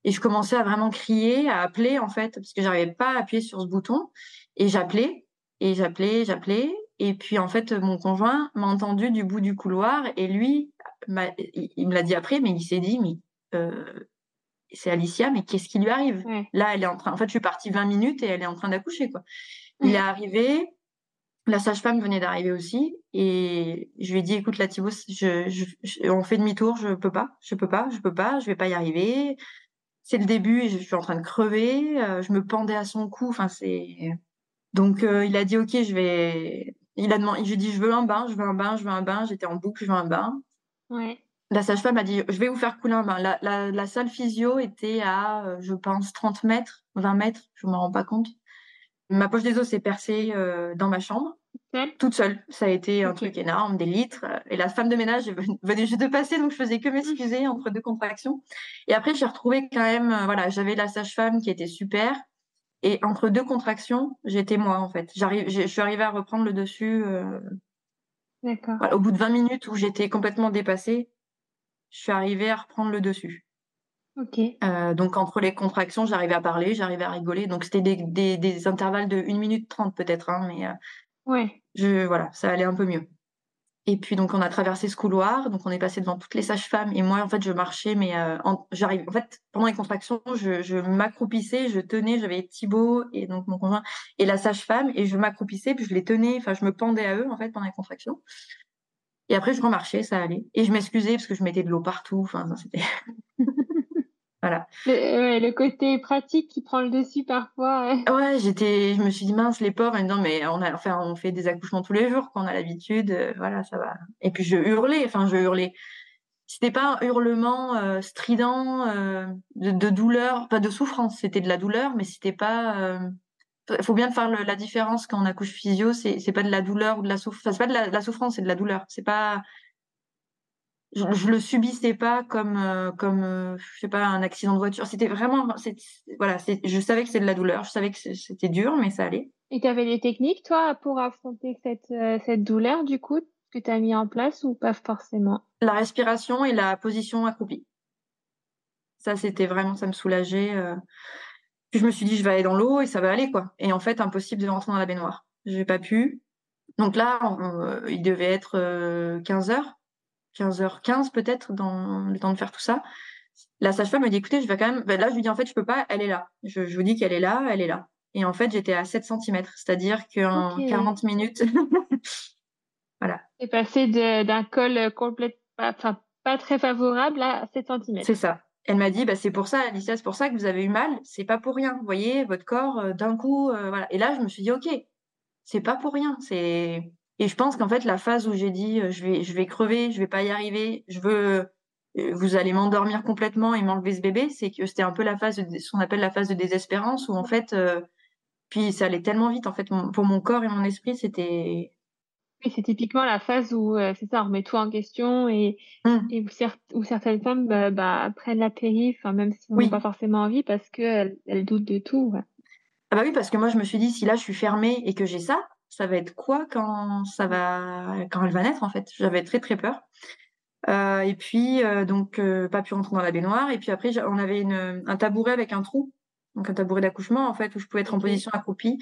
Et je commençais à vraiment crier, à appeler en fait, parce que j'arrivais pas à appuyer sur ce bouton. Et j'appelais, et j'appelais, j'appelais. Et puis en fait, mon conjoint m'a entendu du bout du couloir et lui, il, il me l'a dit après, mais il s'est dit, mais euh, c'est Alicia, mais qu'est-ce qui lui arrive? Là, elle est en train. En fait, je suis partie 20 minutes et elle est en train d'accoucher, quoi. Il est arrivé. La sage-femme venait d'arriver aussi et je lui ai dit écoute là Thibaut je, je, je- on fait demi-tour je peux pas je peux pas je peux pas je vais pas y arriver c'est le début et je suis en train de crever euh, je me pendais à son cou enfin c'est donc euh, il a dit ok je vais il a demandé je lui ai dit je veux un bain je veux un bain je veux un bain j'étais en boucle je veux un bain Ouais. la sage-femme a dit je vais vous faire couler un bain la, la, la salle physio était à euh, je pense 30 mètres 20 mètres je m'en rends pas compte ma poche des os s'est percée euh, dans ma chambre toute seule. Ça a été un truc énorme, des litres. Et la femme de ménage *laughs* venait juste de passer, donc je faisais que m'excuser entre deux contractions. Et après, j'ai retrouvé quand même, euh, voilà, j'avais la sage-femme qui était super. Et entre deux contractions, j'étais moi, en fait. J'arrive, je suis arrivée à reprendre le dessus euh, D'accord. voilà, au bout de 20 minutes où j'étais complètement dépassée. Je suis arrivée à reprendre le dessus. Ok. Euh, donc, entre les contractions, j'arrivais à parler, j'arrivais à rigoler. Donc, c'était des, des, des intervalles de 1 minute 30 peut-être, hein, mais euh, Ouais. je voilà, ça allait un peu mieux. Et puis donc on a traversé ce couloir, donc on est passé devant toutes les sages-femmes et moi en fait je marchais mais euh, j'arrive en fait pendant les contractions je, je m'accroupissais, je tenais, j'avais Thibaut et donc mon conjoint et la sage-femme et je m'accroupissais puis je les tenais, enfin je me pendais à eux en fait pendant les contractions. Et après je remarchais, ça allait et je m'excusais parce que je mettais de l'eau partout, enfin c'était voilà. Le, côté pratique qui prend le dessus parfois. ouais. Ouais, j'étais, je me suis dit mince les pauvres en me disant mais on a, enfin on fait des accouchements tous les jours, qu'on a l'habitude, euh, voilà ça va. Et puis je hurlais, enfin je hurlais. C'était pas un hurlement euh, strident euh, de, de douleur, pas de souffrance, c'était de la douleur, mais c'était pas. euh, faut bien faire le- la différence quand on accouche physio, c'est c'est pas de la douleur ou de la souffrance, enfin, c'est pas de la, de la souffrance, c'est de la douleur. C'est pas. Je, je le subissais pas comme euh, comme euh, je sais pas un accident de voiture. C'était vraiment, voilà, c'est- je savais que c'est de la douleur, je savais que c'était dur, mais ça allait. Et tu avais des techniques, toi, pour affronter cette, euh, cette douleur, du coup, que tu as mis en place ou pas forcément? La respiration et la position accroupie. Ça, c'était vraiment, ça me soulageait. euh. Puis je me suis dit, je vais aller dans l'eau et ça va aller, quoi. Et en fait, impossible de rentrer dans la baignoire. J'ai pas pu. Donc là, on- il devait être euh, 15 heures, 15h15 peut-être, dans le temps de faire tout ça. La sage-femme me dit, écoutez, je vais quand même. Ben là, je lui dis, en fait, je peux pas, elle est là. Je, je vous dis qu'elle est là, elle est là. Et en fait, j'étais à 7 cm, c'est-à-dire qu'en Ok. 40 minutes, *laughs* C'est passé d'un col complet, pas- enfin, pas très favorable à 7 cm. C'est ça. Elle m'a dit, bah, c'est pour ça, Alicia, c'est pour ça que vous avez eu mal. C'est pas pour rien. Vous voyez, votre corps, euh, d'un coup, euh, voilà. Et là, je me suis dit, OK, c'est pas pour rien. C'est, et je pense qu'en fait, la phase où j'ai dit, euh, je vais, je vais crever, je vais pas y arriver, je veux, vous allez m'endormir complètement et m'enlever ce bébé, c'est que c'était un peu la phase, de, ce qu'on appelle la phase de désespérance où en fait, puis ça allait tellement vite, en fait, pour mon corps et mon esprit, c'était, c'est typiquement la phase où euh, c'est ça, on remet tout en question et, mmh. et où, certaines femmes bah, bah, prennent la périph', même si on n'a pas forcément envie, parce qu'elles elles doutent de tout. Ah bah oui, parce que moi je me suis dit, si là je suis fermée et que j'ai ça, ça va être quoi quand ça va quand elle va naître en fait? J'avais très très peur. Euh, et puis euh, donc pas pu rentrer dans la baignoire. Et puis après on avait une, un tabouret avec un trou, donc un tabouret d'accouchement en fait où je pouvais être en position accroupie.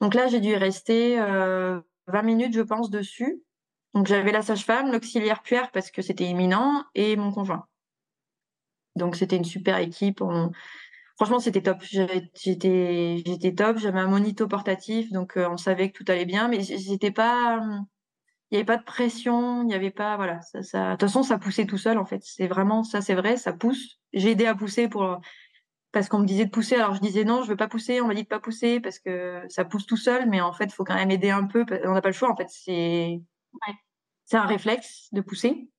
Donc là j'ai dû rester 20 minutes, je pense, dessus. Donc j'avais la sage-femme, l'auxiliaire puère parce que c'était imminent et mon conjoint. Donc c'était une super équipe. Franchement, c'était top. J'étais, j'étais top. J'avais un monito portatif, donc euh, on savait que tout allait bien, mais j'étais pas. Il n'y avait pas de pression, il n'y avait pas, voilà, ça, ça, de toute façon, ça poussait tout seul, en fait. C'est vraiment, ça, c'est vrai, ça pousse. J'ai aidé à pousser pour, parce qu'on me disait de pousser. Alors je disais non, je veux pas pousser. On m'a dit de pas pousser parce que ça pousse tout seul, mais en fait, il faut quand même aider un peu. On n'a pas le choix. En fait, c'est c'est un réflexe de pousser.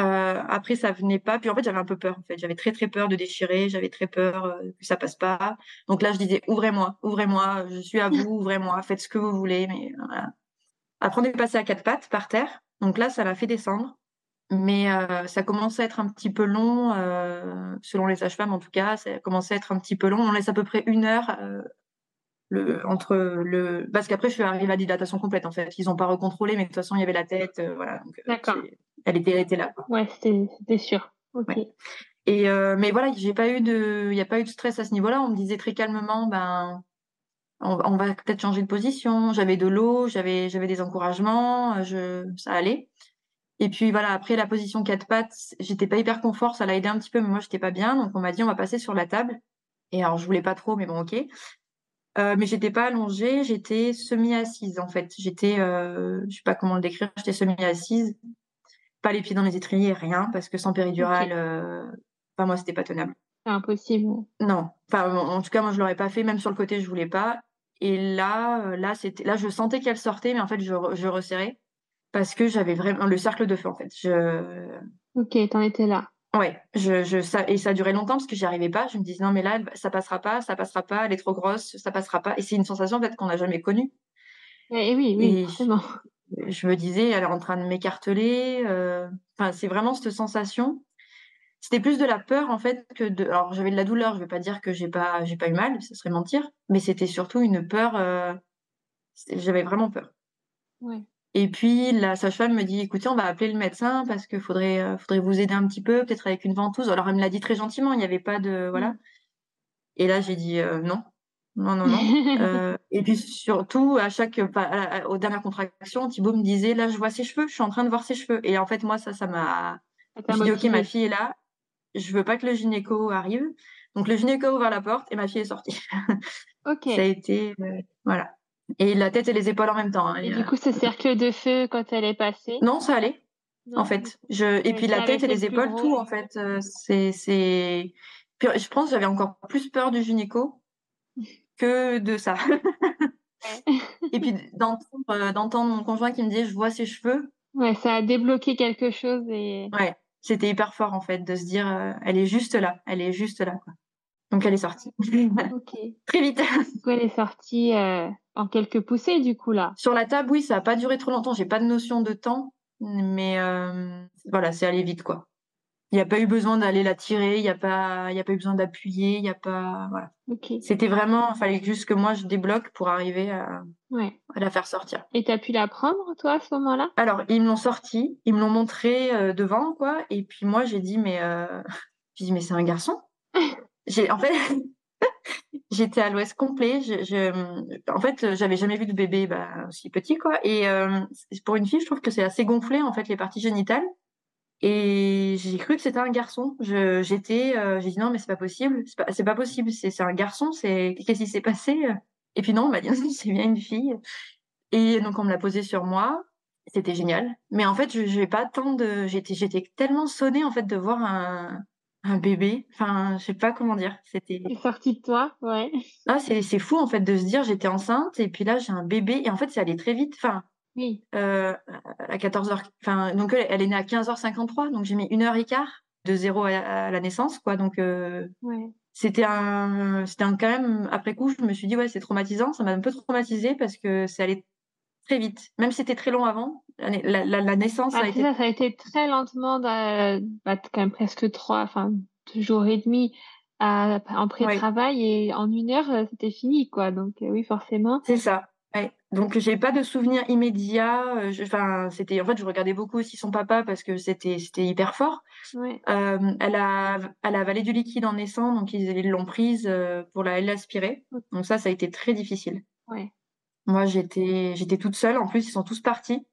Euh, après, ça venait pas. Puis en fait, j'avais un peu peur. En fait, j'avais très très peur de déchirer. J'avais très peur euh, que ça passe pas. Donc là, je disais ouvrez-moi, ouvrez-moi. Je suis à vous, ouvrez-moi. Faites ce que vous voulez. Mais voilà. Après, on est passé à quatre pattes par terre. Donc là, ça l'a fait descendre. Mais euh, ça commence à être un petit peu long, selon les sages-femmes en tout cas, ça commence à être un petit peu long. On laisse à peu près une heure le, entre le. Parce qu'après, je suis arrivée à dilatation complète en fait. Ils n'ont pas recontrôlé, mais de toute façon, il y avait la tête. voilà. D'accord. Elle était, elle était là. Ouais, c'était sûr. Ok. Et mais voilà, j'ai pas eu de, il n'y a pas eu de stress à ce niveau-là. On me disait très calmement, ben, on, on va peut-être changer de position. J'avais de l'eau, j'avais, j'avais des encouragements, je, ça allait. Et puis voilà, après la position quatre pattes, j'étais pas hyper confort, ça l'a aidé un petit peu, mais moi j'étais pas bien, donc on m'a dit on va passer sur la table. Et alors je voulais pas trop, mais bon ok. Euh, mais j'étais pas allongée, j'étais semi-assise en fait. J'étais, euh, je sais pas comment le décrire, j'étais semi-assise, pas les pieds dans les étriers, rien, parce que sans péridurale, euh... enfin moi c'était pas tenable. C'est impossible. Non, enfin en tout cas moi je l'aurais pas fait, même sur le côté je voulais pas. Et là, euh, là c'était, là je sentais qu'elle sortait, mais en fait je, je resserrais parce que j'avais vraiment le cercle de feu en fait. Je... Ok, t'en étais là. Ouais, je, je, ça, et ça a duré longtemps parce que j'y arrivais pas. Je me disais non mais là ça passera pas, ça passera pas, elle est trop grosse, ça passera pas. Et c'est une sensation qu'on n'a jamais connue. Et oui, oui, Je, me disais elle est en train de m'écarteler. Euh... Enfin c'est vraiment cette sensation. C'était plus de la peur en fait que de. Alors j'avais de la douleur. Je vais pas dire que j'ai pas j'ai pas eu mal, ce serait mentir. Mais c'était surtout une peur. Euh... J'avais vraiment peur. Ouais. Et puis la sage-femme me dit écoutez, on va appeler le médecin parce qu'il faudrait, euh, faudrait vous aider un petit peu, peut-être avec une ventouse. Alors elle me l'a dit très gentiment, il n'y avait pas de voilà. Mm. Et là j'ai dit euh, non, non, non, non. *laughs* euh, et puis surtout à chaque, aux dernières contractions, Thibaut me disait là je vois ses cheveux, je suis en train de voir ses cheveux. Et en fait moi ça, ça m'a. Je dit ok ma fille est là, je veux pas que le gynéco arrive. Donc le gynéco a ouvert la porte et ma fille est sortie. *laughs* ok. ça a été voilà. Et la tête et les épaules en même temps. Hein. Et du coup, ce cercle de feu, quand elle est passée? Non, ça allait. En fait, je et puis la tête et les épaules, tout en fait, euh, c'est. Je pense que j'avais encore plus peur du gynéco *laughs* que de ça. et puis d'entendre euh, d'entendre mon conjoint qui me disait je vois ses cheveux. Ouais, ça a débloqué quelque chose et. Ouais, c'était hyper fort en fait de se dire euh, elle est juste là, elle est juste là. Quoi. Donc elle est sortie. *laughs* Très vite. Du coup, elle est sortie en quelques poussées du coup là. Sur la table, oui, ça n'a pas duré trop longtemps. J'ai pas de notion de temps, mais euh, voilà, c'est allé vite quoi. Il n'y a pas eu besoin d'aller la tirer, il n'y a pas, il y a pas eu besoin d'appuyer, il n'y a pas, voilà. C'était vraiment, il fallait juste que moi je débloque pour arriver à, ouais. à la faire sortir. Et tu as pu la prendre toi à ce moment-là? Alors ils me l'ont sorti, ils me l'ont montré euh, devant quoi, et puis moi j'ai dit mais, euh... *laughs* j'ai dit mais c'est un garçon. *laughs* j'ai en fait *laughs* J'étais à l'ouest complet. En fait, j'avais jamais vu de bébé bah, aussi petit, quoi. Et euh, pour une fille, je trouve que c'est assez gonflé, en fait, les parties génitales. Et j'ai cru que c'était un garçon. J'étais, euh, j'ai dit non, mais c'est pas possible. C'est pas, pas possible. C'est un garçon. C'est qu'est-ce qui s'est passé? Et puis non, on m'a dit *laughs* c'est bien une fille. Et donc on me l'a posé sur moi. C'était génial. Mais en fait, je pas tant de j'étais j'étais tellement sonnée, en fait, de voir un un bébé. Enfin, je sais pas comment dire. C'était C'est sorti de toi, ouais. ah, c'est c'est fou, en fait, de se dire: «J'étais enceinte et puis là, j'ai un bébé» et en fait, c'est allé très vite. Enfin, Oui. heu, à 14:00 enfin, donc elle, elle est née à 15:53, donc j'ai mis 1 heure et quart de 0 à à la naissance, quoi, donc heu, Ouais. c'était un c'était un quand même après coup, je me suis dit: «Ouais, c'est traumatisant». Ça m'a un peu traumatisée parce que c'est allé très vite. Même si c'était très long avant, la nai la la la naissance Ah, a été ça, ça a été très lentement bah, quand même presque 3 enfin 2 jours et demi à en Ouais. pré-travail et en 1 heure, heu, c'était fini, quoi, donc heu, oui, forcément. C'est ça, ouais. Donc j'ai pas de souvenir immédiat, je enfin, c'était en fait, je regardais beaucoup aussi son papa parce que c'était c'était hyper fort. Ouais. Elle a elle a avalé du liquide en naissant, donc ils l'ont prise, pour la l'aspirer. Donc ça, ça a été très difficile. Ouais. Moi, j'étais j'étais toute seule. En plus, ils sont tous partis.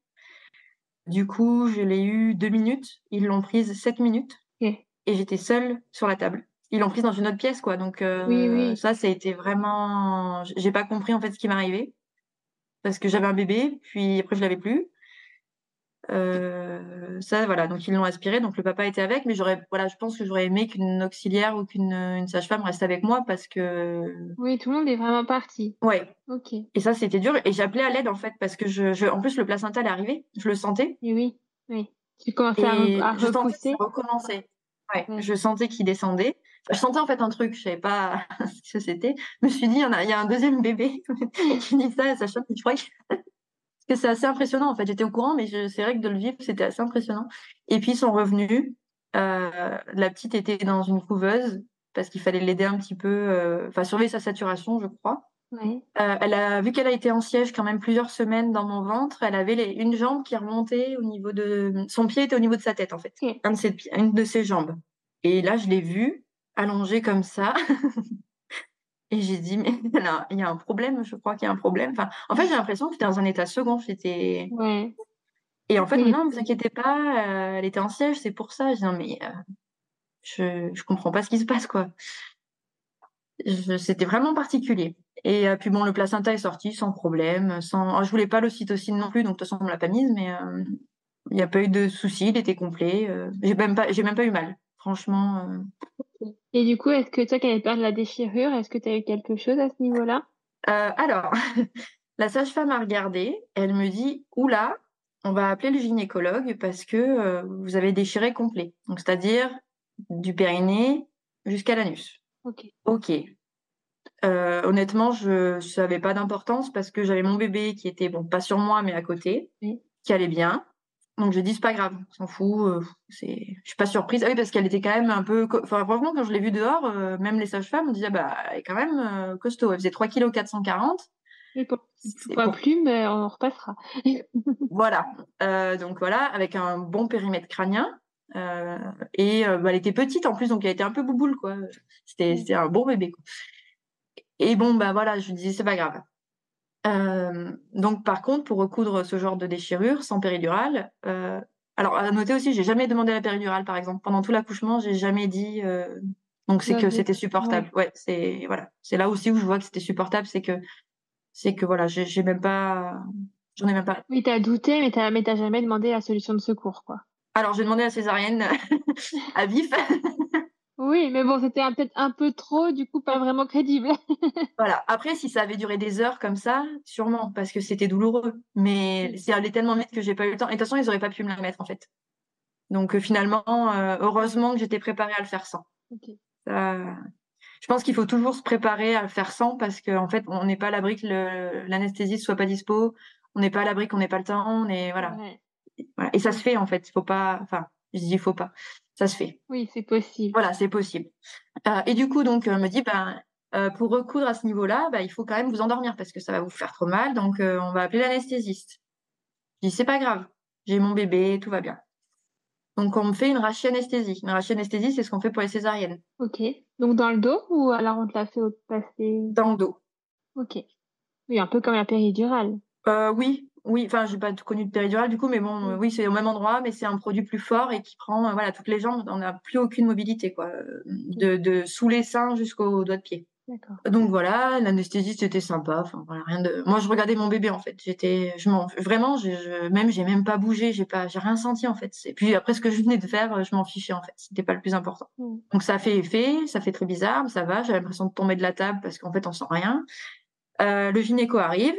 Du coup, je l'ai eue 2 minutes. Ils l'ont prise 7 minutes et j'étais seule sur la table. Ils l'ont prise dans une autre pièce, quoi, donc Oui, oui. ça, ça a été vraiment j'ai pas compris, en fait, ce qui m'arrivait parce que j'avais un bébé, puis après je l'avais plus. Heu, ça, voilà, donc ils l'ont aspiré, donc le papa était avec, mais j'aurais voilà, je pense que j'aurais aimé qu'une auxiliaire ou qu'une, sage-femme reste avec moi parce que Oui, tout le monde est vraiment parti. ouais OK. et ça, c'était dur et appelé à l'aide, en fait, parce que je je en plus, le placenta, est arrivé, je le sentais Et oui, oui. Tu commençais à re et à je sentais que ça repousser? recommençait. Ouais, Ouais. je sentais qu'il descendait. Je sentais, en fait, un truc, je savais pas *laughs* ce que c'était. Je me suis dit: «Il y a il y a un 2e bébé». *laughs* J'ai dit ça à la sage-femme, je crois que c'est assez impressionnant, en fait. J'étais au courant, mais c'est vrai que de le vivre, c'était assez impressionnant et puis ils sont revenus. Heu, la petite était dans une couveuse parce qu'il fallait l'aider un petit peu, heu, enfin surveiller sa saturation, je crois. Heu, elle a vu qu'elle a été en siège quand même plusieurs semaines dans mon ventre, elle avait les une jambe qui remontait au niveau de son pied était au niveau de sa tête, en fait, OK. un de ses une de ses jambes et là, je l'ai vue allongée comme ça *laughs* et j'ai dit: «Mais il y a il y a un problème, je crois qu'il y a un problème». Enfin, en fait, j'ai l'impression que j'étais dans un état second, j'étais et en fait, Oui. non, vous inquiétez pas, heu, elle était en siège, c'est pour ça. Je dis: «Non mais heu, je je comprends pas ce qui se passe, quoi». C'était vraiment particulier et heu, puis bon, le placenta est sorti sans problème, sans alors je voulais pas l'ocytocine non plus, donc de toute façon, on me l'a pas mise, mais il y a pas eu de souci, il était complet, j'ai même pas j'ai même pas eu mal. Franchement, et du coup, est-ce que toi qui avais peur de la déchirure, est-ce que tu as eu quelque chose à ce niveau-là? Heu, alors, *laughs* la sage-femme a regardé, elle me dit: «Ouh là, on va appeler le gynécologue parce que, heu, vous avez déchiré complet, donc c'est-à-dire du périnée jusqu'à l'anus». OK. OK. Heu, honnêtement, je ça avait pas d'importance parce que j'avais mon bébé qui était bon, pas sur moi, mais à côté, Oui. qui allait bien. Donc j'ai dit: «C'est pas grave, on s'en fout, heu, c'est» je suis pas surprise. Ah oui, parce qu'elle était quand même un peu enfin franchement, quand je l'ai vue dehors, heu, même les sages-femmes me disaient: «Bah, elle est quand même, heu, costaud». Elle faisait 3 kilogrammes 440. Oui, pour pour plume, heu, on repassera. *laughs* voilà, heu, donc voilà, avec un bon périmètre crânien, et bah, elle était petite en plus, donc elle était un peu bouboule, quoi, c'était c'était un bon bébé, quoi et bon, bah, voilà, je disais: «C'est pas grave». Hem, donc par contre, pour recoudre ce genre de déchirure sans péridurale, heu alors à noter aussi, j'ai jamais demandé la péridurale, par exemple. Pendant tout l'accouchement, j'ai jamais dit, heu donc c'est que c'était supportable. ouais. Ouais, c'est voilà, c'est là aussi où je vois que c'était supportable, c'est que c'est que voilà, j'ai même pas j'en ai même pas Oui, tu as douté, mais tu as mais tu as jamais demandé la solution de secours, quoi. alors j'ai demandé la césarienne *laughs* à vif. Oui, mais bon, c'était peut-être un peu trop, du coup, pas vraiment crédible. *laughs* Voilà, après si ça avait duré des heures comme ça, sûrement, parce que c'était douloureux, mais c'est allé tellement vite que j'ai pas eu le temps. Et de toute façon, ils auraient pas pu me la mettre, en fait. Donc heu, finalement, heu, heureusement que j'étais préparée à le faire sans. Je pense qu'il faut toujours se préparer à le faire sans parce qu'en fait, on n'est pas à l'abri que l'anesthésiste soit pas dispo, on n'est pas à l'abri qu'on ait pas le temps, on est voilà. et ça se fait, en fait, il faut pas enfin, je dis: «Il faut pas», ça se fait. Oui, c'est possible. Voilà, c'est possible. Heu et du coup, donc, heu, elle me dit: «Ben, heu, pour recoudre à ce niveau-là, bah, il faut quand même vous endormir parce que ça va vous faire trop mal, donc, on va appeler l'anesthésiste». Je dis: «C'est pas grave, j'ai mon bébé, tout va bien». Donc on me fait une rachianesthésie. Une rachianesthésie, c'est ce qu'on fait pour les césariennes, OK. Donc dans le dos ou alors on te l'a fait au passé? dans le dos. OK. Oui, un peu comme la péridurale. Oui, oui, enfin, j'ai pas connu de péridurale du coup, mais bon, heu, Oui. c'est au même endroit, mais c'est un produit plus fort et qui prend, heu, voilà, toutes les jambes. On n'a plus aucune mobilité quoi, OK. de de sous les seins jusqu'aux doigts de pied. Donc voilà, l'anesthésiste était sympa. Enfin voilà, rien de. Moi, je regardais mon bébé en fait. J'étais, je m'en, vraiment, je, je... même, j'ai même pas bougé, j'ai pas, j'ai rien senti en fait. Et puis après ce que je venais de faire, je m'en fichais en fait. C'était pas le plus important. Mm. Donc ça fait effet, ça fait très bizarre, mais ça va. J'ai l'impression de tomber de la table parce qu'en fait on sent rien. Euh, le gynéco arrive,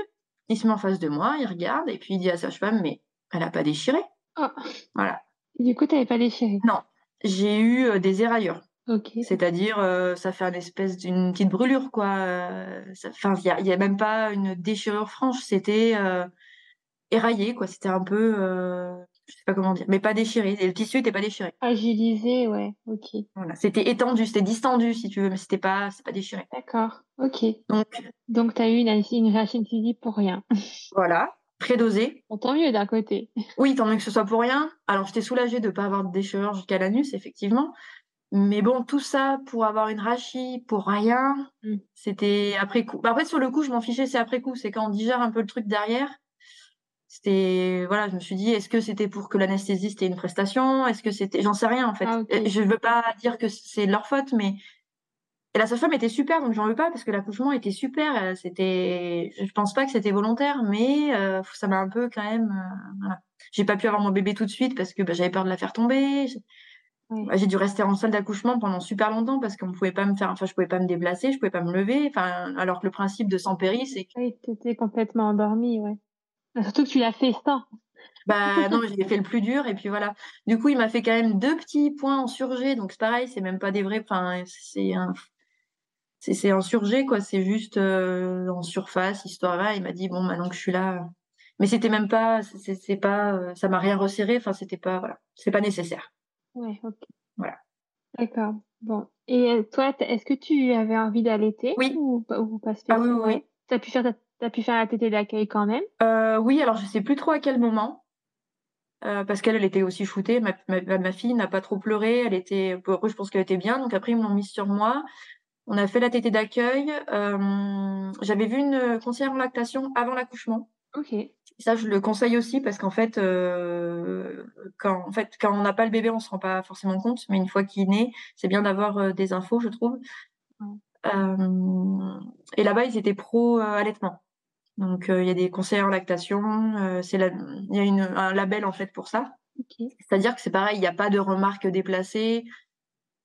il se met en face de moi, il regarde et puis il dit à sa femme mais elle a pas déchiré. Oh. Voilà. Et du coup, t'avais pas déchiré Non, j'ai eu euh, des éraillures. C'est-à-dire, euh, ça fait une espèce d'une petite brûlure, quoi. Enfin, il y a, a même pas une déchirure franche, c'était euh, éraillé, quoi. C'était un peu, je sais pas comment dire, mais pas déchiré. Le tissu était pas déchiré. Fragilisé, ouais. Ok. Voilà. C'était étendu, c'était distendu, si tu veux, mais c'était pas, c'est pas déchiré. D'accord. Ok. Donc Donc, t'as eu une, une rachidité pour rien. *laughs* voilà, prédosé. Bon, tant mieux d'un côté. *laughs* Oui, tant mieux que ce soit pour rien. Alors, j'étais soulagée de pas avoir de déchirure jusqu'à l'anus, effectivement. Mais bon, tout ça pour avoir une rachie, pour rien, Mm. c'était après coup. Bah, Après, sur le coup, je m'en fichais, c'est après coup. C'est quand on digère un peu le truc derrière. C'était, voilà, je me suis dit, est-ce que c'était pour que l'anesthésiste ait une prestation? Est-ce que c'était, j'en sais rien, en fait. Ah, ok. Euh, Je veux pas dire que c'est leur faute, mais, et la sage-femme était super, donc j'en veux pas parce que l'accouchement était super. euh, C'était, je pense pas que c'était volontaire, mais euh, ça m'a un peu quand même, euh, voilà. J'ai pas pu avoir mon bébé tout de suite parce que bah, j'avais peur de la faire tomber. J'ai- bah, J'ai dû rester en salle d'accouchement pendant super longtemps parce qu'on pouvait pas me faire, enfin, je pouvais pas me déplacer, je pouvais pas me lever. Enfin, alors que le principe de sans péri, c'est que, Oui, t'étais complètement endormie, ouais. Surtout que tu l'as fait sans. bah, non, j'ai fait le plus dur et puis voilà. Du coup, il m'a fait quand même deux petits points en surgé, donc c'est pareil, c'est même pas des vrais, enfin, c'est un, c'est, c'est en surgé, quoi. C'est juste, euh, en surface, histoire là. Il m'a dit, bon, maintenant que je suis là. Mais c'était même pas, c'est, pas, euh, ça m'a rien resserré, enfin, c'était pas, voilà. C'est pas nécessaire. Ouais, ok. Voilà. D'accord. Bon. Et euh, toi, est-ce que tu avais envie d'allaiter Oui. ou, pas- ou pas Ah oui, oui, spécialement oui. T'as pu faire ta- t'as pu faire la tétée d'accueil quand même? Euh, oui, alors je sais plus trop à quel moment, euh, parce qu'elle, elle était aussi shootée. Ma, ma, ma fille n'a pas trop pleuré, elle était, je pense qu'elle était bien, donc après ils m'ont mise sur moi. On a fait la tétée d'accueil. Euh, j'avais vu une conseillère en lactation avant l'accouchement. Ok. Ça, je le conseille aussi parce qu'en fait, euh, quand, en fait, quand on n'a pas le bébé, on se rend pas forcément compte, mais une fois qu'il naît, c'est bien d'avoir euh, des infos, je trouve. Ouais. Et là-bas, ils étaient pro euh, allaitement. Donc, euh, il y a des conseillers en lactation. euh, c'est la- il y a une, un label en fait pour ça. C'est-à-dire que c'est pareil, il n'y a pas de remarques déplacées.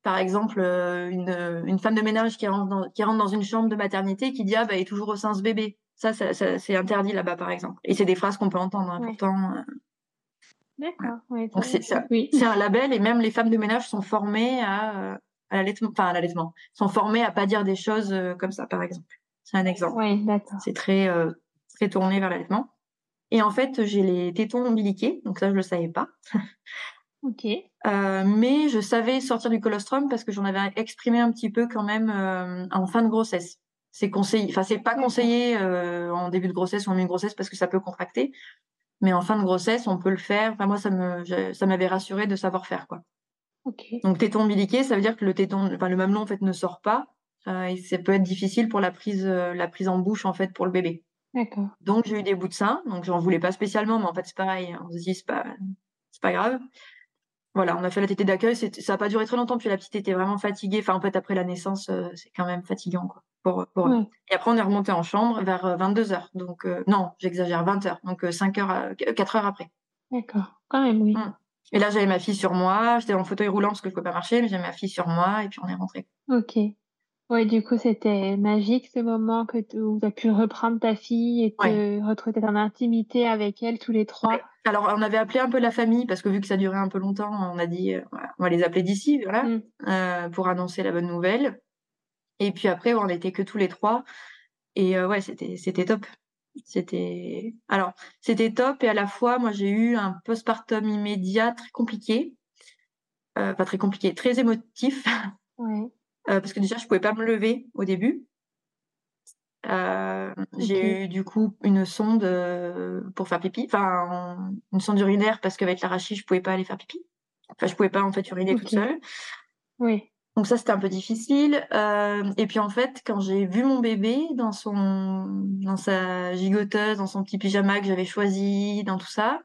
Par exemple, euh, une, une femme de ménage qui rentre, dans, qui rentre dans une chambre de maternité qui dit ah bah il est toujours au sein ce bébé. Ça, ça, ça, c'est interdit là-bas par exemple. Et c'est des phrases qu'on peut entendre. hein, Ouais. Pourtant, D'accord. Ouais, Donc, c'est ça. Oui. c'est un label et même les femmes de ménage sont formées à, à l'allaitement, enfin à l'allaitement, sont formées à pas dire des choses comme ça par exemple. C'est un exemple. D'accord. C'est très euh, très tourné vers l'allaitement. Et en fait, j'ai les tétons ombiliqués, donc ça je le savais pas. *laughs* Ok. Euh, mais je savais sortir du colostrum parce que j'en avais exprimé un petit peu quand même euh, en fin de grossesse. C'est conseillé, enfin c'est pas conseillé en début de grossesse ou en milieu de grossesse parce que ça peut contracter, mais en fin de grossesse on peut le faire. Enfin moi ça me ça m'avait rassuré de savoir faire quoi. Donc téton ombiliqué, ça veut dire que le téton, enfin le mamelon en fait ne sort pas et ça peut être difficile pour la prise euh, la prise en bouche en fait pour le bébé. Donc j'ai eu des bouts de sein, donc j'en voulais pas spécialement, mais en fait c'est pareil, on se dit c'est pas pas grave. Voilà, on a fait la tétée d'accueil, ça a pas duré très longtemps, puis la petite était vraiment fatiguée. Enfin en fait après la naissance, euh, c'est quand même fatigant quoi. Pour, pour. Ouais. Et après on est remonté en chambre vers 22 heures, donc euh, non j'exagère 20 heures, donc 5 heures, à- 4 heures après. D'accord. Quand même, oui. Mm. Et là j'avais ma fille sur moi, j'étais en fauteuil roulant parce que je pouvais pas marcher, mais j'avais ma fille sur moi et puis on est rentré. Ok. Ouais, du coup, c'était magique ce moment que tu où tu as pu reprendre ta fille et te retrouver en intimité avec elle tous les trois. Alors, on avait appelé un peu la famille parce que vu que ça durait un peu longtemps, on a dit euh, voilà, on va les appeler d'ici, voilà, Mm. euh, pour annoncer la bonne nouvelle. Et puis après, on n'était que tous les trois. Et euh, ouais, c'était c'était top. C'était alors c'était top et à la fois, moi j'ai eu un postpartum immédiat très compliqué, euh, pas très compliqué, très émotif. Ouais. Euh, parce que déjà je pouvais pas me lever au début. Euh, J'ai eu du coup une sonde euh, pour faire pipi, enfin une sonde urinaire parce qu'avec l'arachide je pouvais pas aller faire pipi. Enfin je pouvais pas en fait uriner toute seule. Oui. Donc ça c'était un peu difficile. Euh, et puis en fait quand j'ai vu mon bébé dans son dans sa gigoteuse, dans son petit pyjama que j'avais choisi, dans tout ça,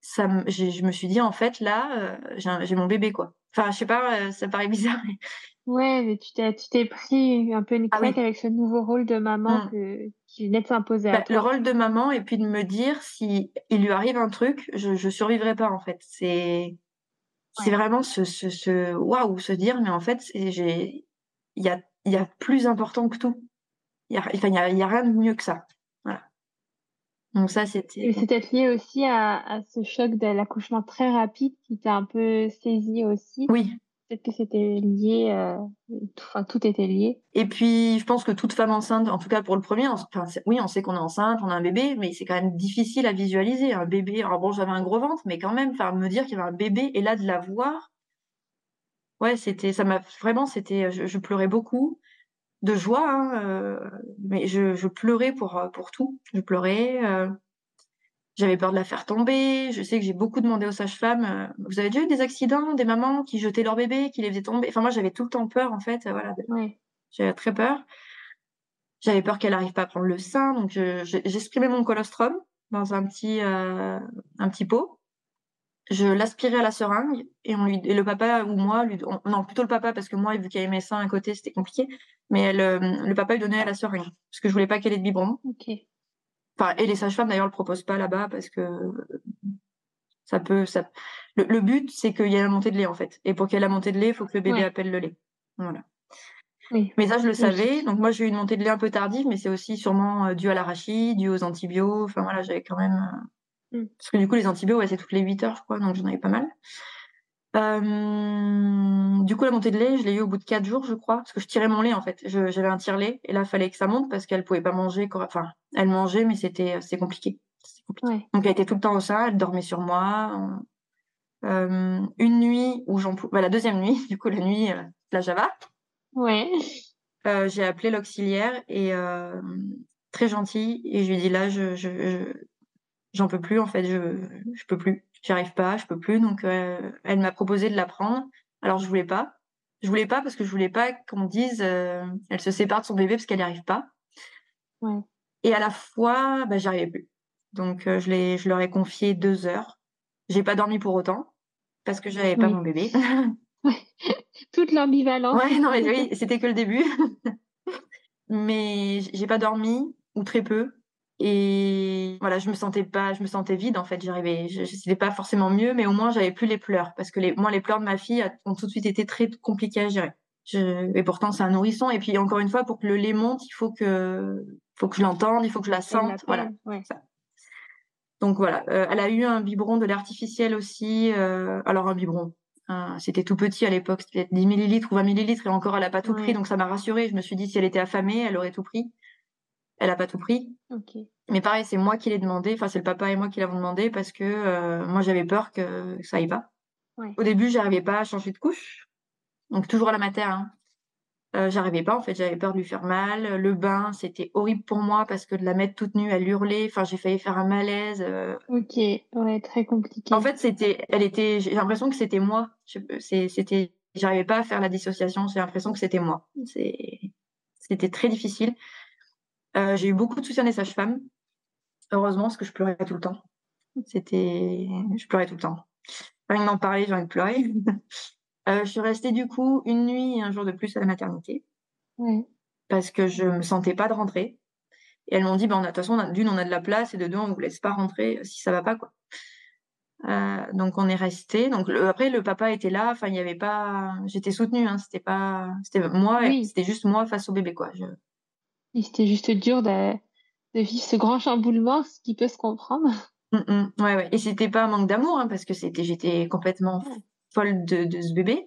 ça je me suis dit en fait là euh, j'ai mon bébé quoi. Enfin, je sais pas, ça paraît *laughs* bizarre. Mais... Ouais, mais tu t'es, tu t'es pris un peu une Ah oui. claque avec ce nouveau rôle de maman Mm. que, qui venait de s'imposer à Bah, le rôle de maman et puis de me dire si il lui arrive un truc, je, je survivrai pas en fait. C'est c'est Ouais. vraiment ce ce ce waouh, se dire mais en fait j'ai il y a il y a plus important que tout. Il y a enfin il y a, y a rien de mieux que ça. Voilà. Donc ça Et c'était c'est peut-être lié aussi à, à ce choc de l'accouchement très rapide qui t'a un peu saisi aussi. oui. Peut-être que c'était lié, euh, enfin, tout était lié. Et puis je pense que toute femme enceinte, en tout cas pour le premier, enfin oui on sait qu'on est enceinte, on a un bébé, mais c'est quand même difficile à visualiser un bébé. Alors bon j'avais un gros ventre, mais quand même, me dire qu'il y avait un bébé et là de la voir, ouais c'était ça m'a vraiment c'était je, pleurais beaucoup de joie, hein, euh, mais je, pleurais pour euh, pour tout. Je pleurais. J'avais peur de la faire tomber. Je sais que j'ai beaucoup demandé aux sages-femmes. euh, vous avez déjà eu des accidents, des mamans qui jetaient leur bébé, qui les faisaient tomber? Enfin moi j'avais tout le temps peur en fait. euh, Voilà, Ouais. j'avais très peur. J'avais peur qu'elle n'arrive pas à prendre le sein, donc je- j'exprimais mon colostrum dans un petit euh, un petit pot. Je l'aspirais à la seringue et on lui et le papa ou moi lui on- non plutôt le papa parce que moi vu qu'il y avait mes seins à côté c'était compliqué mais elle, euh, le papa lui donnait à la seringue parce que je voulais pas qu'elle ait de biberon Ok. Enfin et les sages-femmes d'ailleurs le proposent pas là-bas parce que ça peut ça le, le but c'est qu'il y ait la montée de lait en fait. Et pour qu'il y ait la montée de lait il faut que le bébé Ouais. appelle le lait. Voilà. Oui. mais ça je le savais. Donc moi j'ai eu une montée de lait un peu tardive mais c'est aussi sûrement euh, dû à l'arachide dû aux antibiotiques. Enfin voilà j'avais quand même euh, Mm. parce que du coup les antibiotiques ouais, c'est toutes les 8 heures je crois donc j'en avais pas mal Euh, du coup, la montée de lait, je l'ai eu au bout de quatre jours, je crois, parce que je tirais mon lait en fait. Je- J'avais un tire-lait et là, il fallait que ça monte parce qu'elle pouvait pas manger. Enfin, elle mangeait, mais c'était c'est compliqué. Compliqué. Ouais. Donc, elle était tout le temps au sein, elle dormait sur moi. Euh, une nuit où j'en, bah, la deuxième nuit, *laughs* du coup, la nuit, euh, la Java, Ouais. euh, j'ai appelé l'auxiliaire et euh, très gentil et je lui ai dit là, je, je, je- j'en peux plus en fait, je, je peux plus, j'y arrive pas, je peux plus. Donc, euh, elle m'a proposé de la prendre. Alors, je voulais pas. Je voulais pas parce que je voulais pas qu'on dise euh, elle se sépare de son bébé parce qu'elle n'y arrive pas. Ouais. Et à la fois, bah, j'y arrivais plus. Donc, euh, je, l'ai, je leur ai confié deux heures. J'ai pas dormi pour autant parce que j'avais pas Oui. mon bébé. *laughs* *laughs* Toute l'ambivalence. Ouais, non, mais *laughs* oui, c'était que le début. mais j'ai pas dormi ou très peu. Et voilà, je me sentais pas, je me sentais vide en fait. J'arrivais, je, pas forcément mieux, mais au moins j'avais plus les pleurs parce que les, moi les pleurs de ma fille ont tout de suite été très compliqués à gérer. Je, et pourtant c'est un nourrisson. Et puis encore une fois, pour que le lait monte, il faut que, faut que je l'entende, il faut que je la sente. Voilà. ouais. Donc voilà, euh, elle a eu un biberon de lait artificiel aussi. euh, alors un biberon, hein, c'était tout petit à l'époque, c'était peut-être 10 millilitres ou 20 millilitres et encore elle a pas tout Ouais. pris, donc ça m'a rassurée. Je me suis dit si elle était affamée, elle aurait tout pris. Elle a pas tout pris. Ok. Mais pareil, c'est moi qui l'ai demandé, enfin c'est le papa et moi qui l'avons demandé parce que euh, moi j'avais peur que ça aille pas. Ouais. Au début, j'arrivais pas à changer de couche, donc toujours à la mater. Hein. Euh, j'arrivais pas en fait, j'avais peur de lui faire mal. Le bain, c'était horrible pour moi parce que de la mettre toute nue, elle hurlait. Enfin, j'ai failli faire un malaise. euh, Ok. Ouais, très compliqué. en fait, c'était, elle était, j'ai l'impression que c'était moi. C'était, j'arrivais pas à faire la dissociation. J'ai l'impression que c'était moi. C'était très difficile. Euh, j'ai eu beaucoup de soutien des sages-femmes. Heureusement, parce que je pleurais tout le temps. C'était, je pleurais tout le temps. Rien d'en parler, j'ai envie de pleurer. *laughs* Euh, je suis restée du coup une nuit et un jour de plus à la maternité parce que je me sentais pas de rentrer. Et elles m'ont dit, bah, on a, de toute façon, d'une, on a de la place et de deux, on vous laisse pas rentrer si ça va pas, quoi. Euh, donc on est resté. Donc le- après le papa était là. Enfin il y avait pas. J'étais soutenue. Hein, c'était pas. C'était moi. Oui. C'était juste moi face au bébé quoi. Je... Et c'était juste dur de, de vivre ce grand chamboulement, ce qui peut se comprendre. Mm, mm. ouais ouais. Et c'était pas un manque d'amour hein, parce que c'était. J'étais complètement folle de, de ce bébé.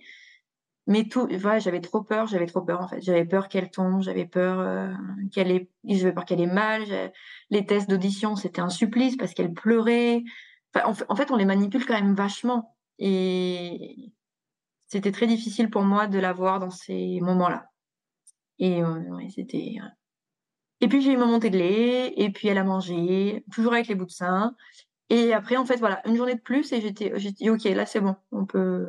Mais tout. Voilà, j'avais trop peur. J'avais trop peur en fait. J'avais peur qu'elle tombe. J'avais peur euh, qu'elle ait. J'avais peur qu'elle ait mal. Les tests d'audition c'était un supplice parce qu'elle pleurait. Enfin, en fait- en fait on les manipule quand même vachement. Et c'était très difficile pour moi de la voir dans ces moments-là. Et euh, ouais, c'était. Et puis j'ai eu ma montée de lait, et puis elle a mangé, toujours avec les bouts de sein. Et après, en fait, voilà, une journée de plus, et j'étais, j'ai dit, ok, là c'est bon, on peut.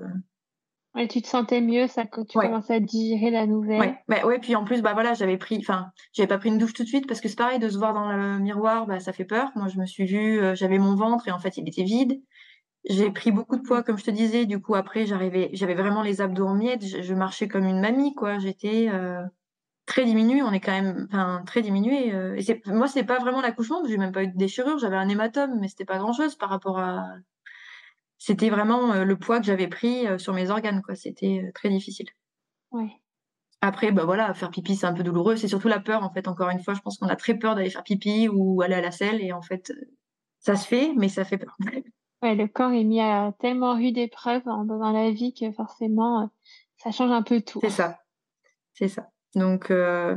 Ouais, tu te sentais mieux, ça, quand tu Ouais. commençais à digérer la nouvelle. Ouais, bah, ouais, puis en plus, bah voilà, j'avais pris, enfin, j'avais pas pris une douche tout de suite parce que c'est pareil de se voir dans le miroir, bah ça fait peur. Moi, je me suis vue, euh, j'avais mon ventre et en fait, il était vide. J'ai pris beaucoup de poids, comme je te disais. Du coup, après, j'arrivais, j'avais vraiment les abdos en miettes. Je, je marchais comme une mamie, quoi. J'étais euh, très diminuée. On est quand même, enfin, très diminuée. euh. et moi, c'est pas vraiment l'accouchement. J'ai même pas eu de déchirure. J'avais un hématome, mais c'était pas grand-chose par rapport à. C'était vraiment euh, le poids que j'avais pris euh, sur mes organes, quoi. C'était euh, très difficile. Ouais. Après, bah voilà, faire pipi, c'est un peu douloureux. C'est surtout la peur, en fait. Encore une fois, je pense qu'on a très peur d'aller faire pipi ou aller à la selle. Et en fait, ça se fait, mais ça fait peur. Ouais, le corps est mis à tellement rude épreuve dans, dans la vie que forcément, ça change un peu tout. C'est ça. C'est ça. Donc, euh,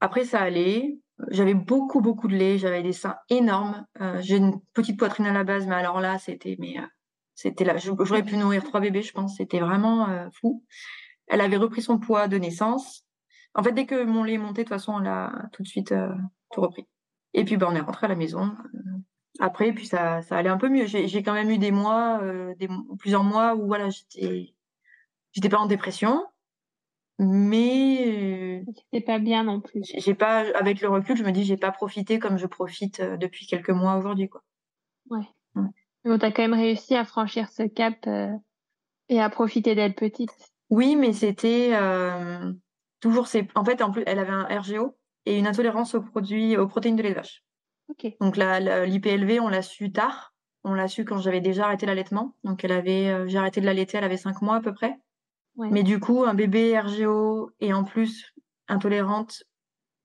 après, ça allait. J'avais beaucoup, beaucoup de lait. J'avais des seins énormes. Euh, j'ai une petite poitrine à la base, mais alors là, c'était, euh, là. J'aurais pu nourrir trois bébés, je pense. C'était vraiment fou. Elle avait repris son poids de naissance. En fait, dès que mon lait est monté, de toute façon, elle a tout de suite tout repris. Et puis, ben, on est rentré à la maison. Après, puis ça, ça allait un peu mieux. J'ai quand même eu des mois, plusieurs mois où voilà, j'étais, j'étais pas en dépression, mais euh, C'était pas bien non plus. j'ai pas, avec le recul, je me dis, j'ai pas profité comme je profite euh, depuis quelques mois aujourd'hui, quoi. Ouais. Ouais. Mais bon, t'as quand même réussi à franchir ce cap euh, et à profiter d'être petite. Oui, mais c'était euh, toujours. En fait, en plus, elle avait un RGO et une intolérance aux produits, aux protéines de lait de vache. Ok. Donc l'IPLV, on l'a su tard. On l'a su quand j'avais déjà arrêté l'allaitement. Donc elle avait, euh, j'ai arrêté de l'allaiter, elle avait cinq mois à peu près. Ouais. Mais du coup, un bébé RGO et en plus intolérante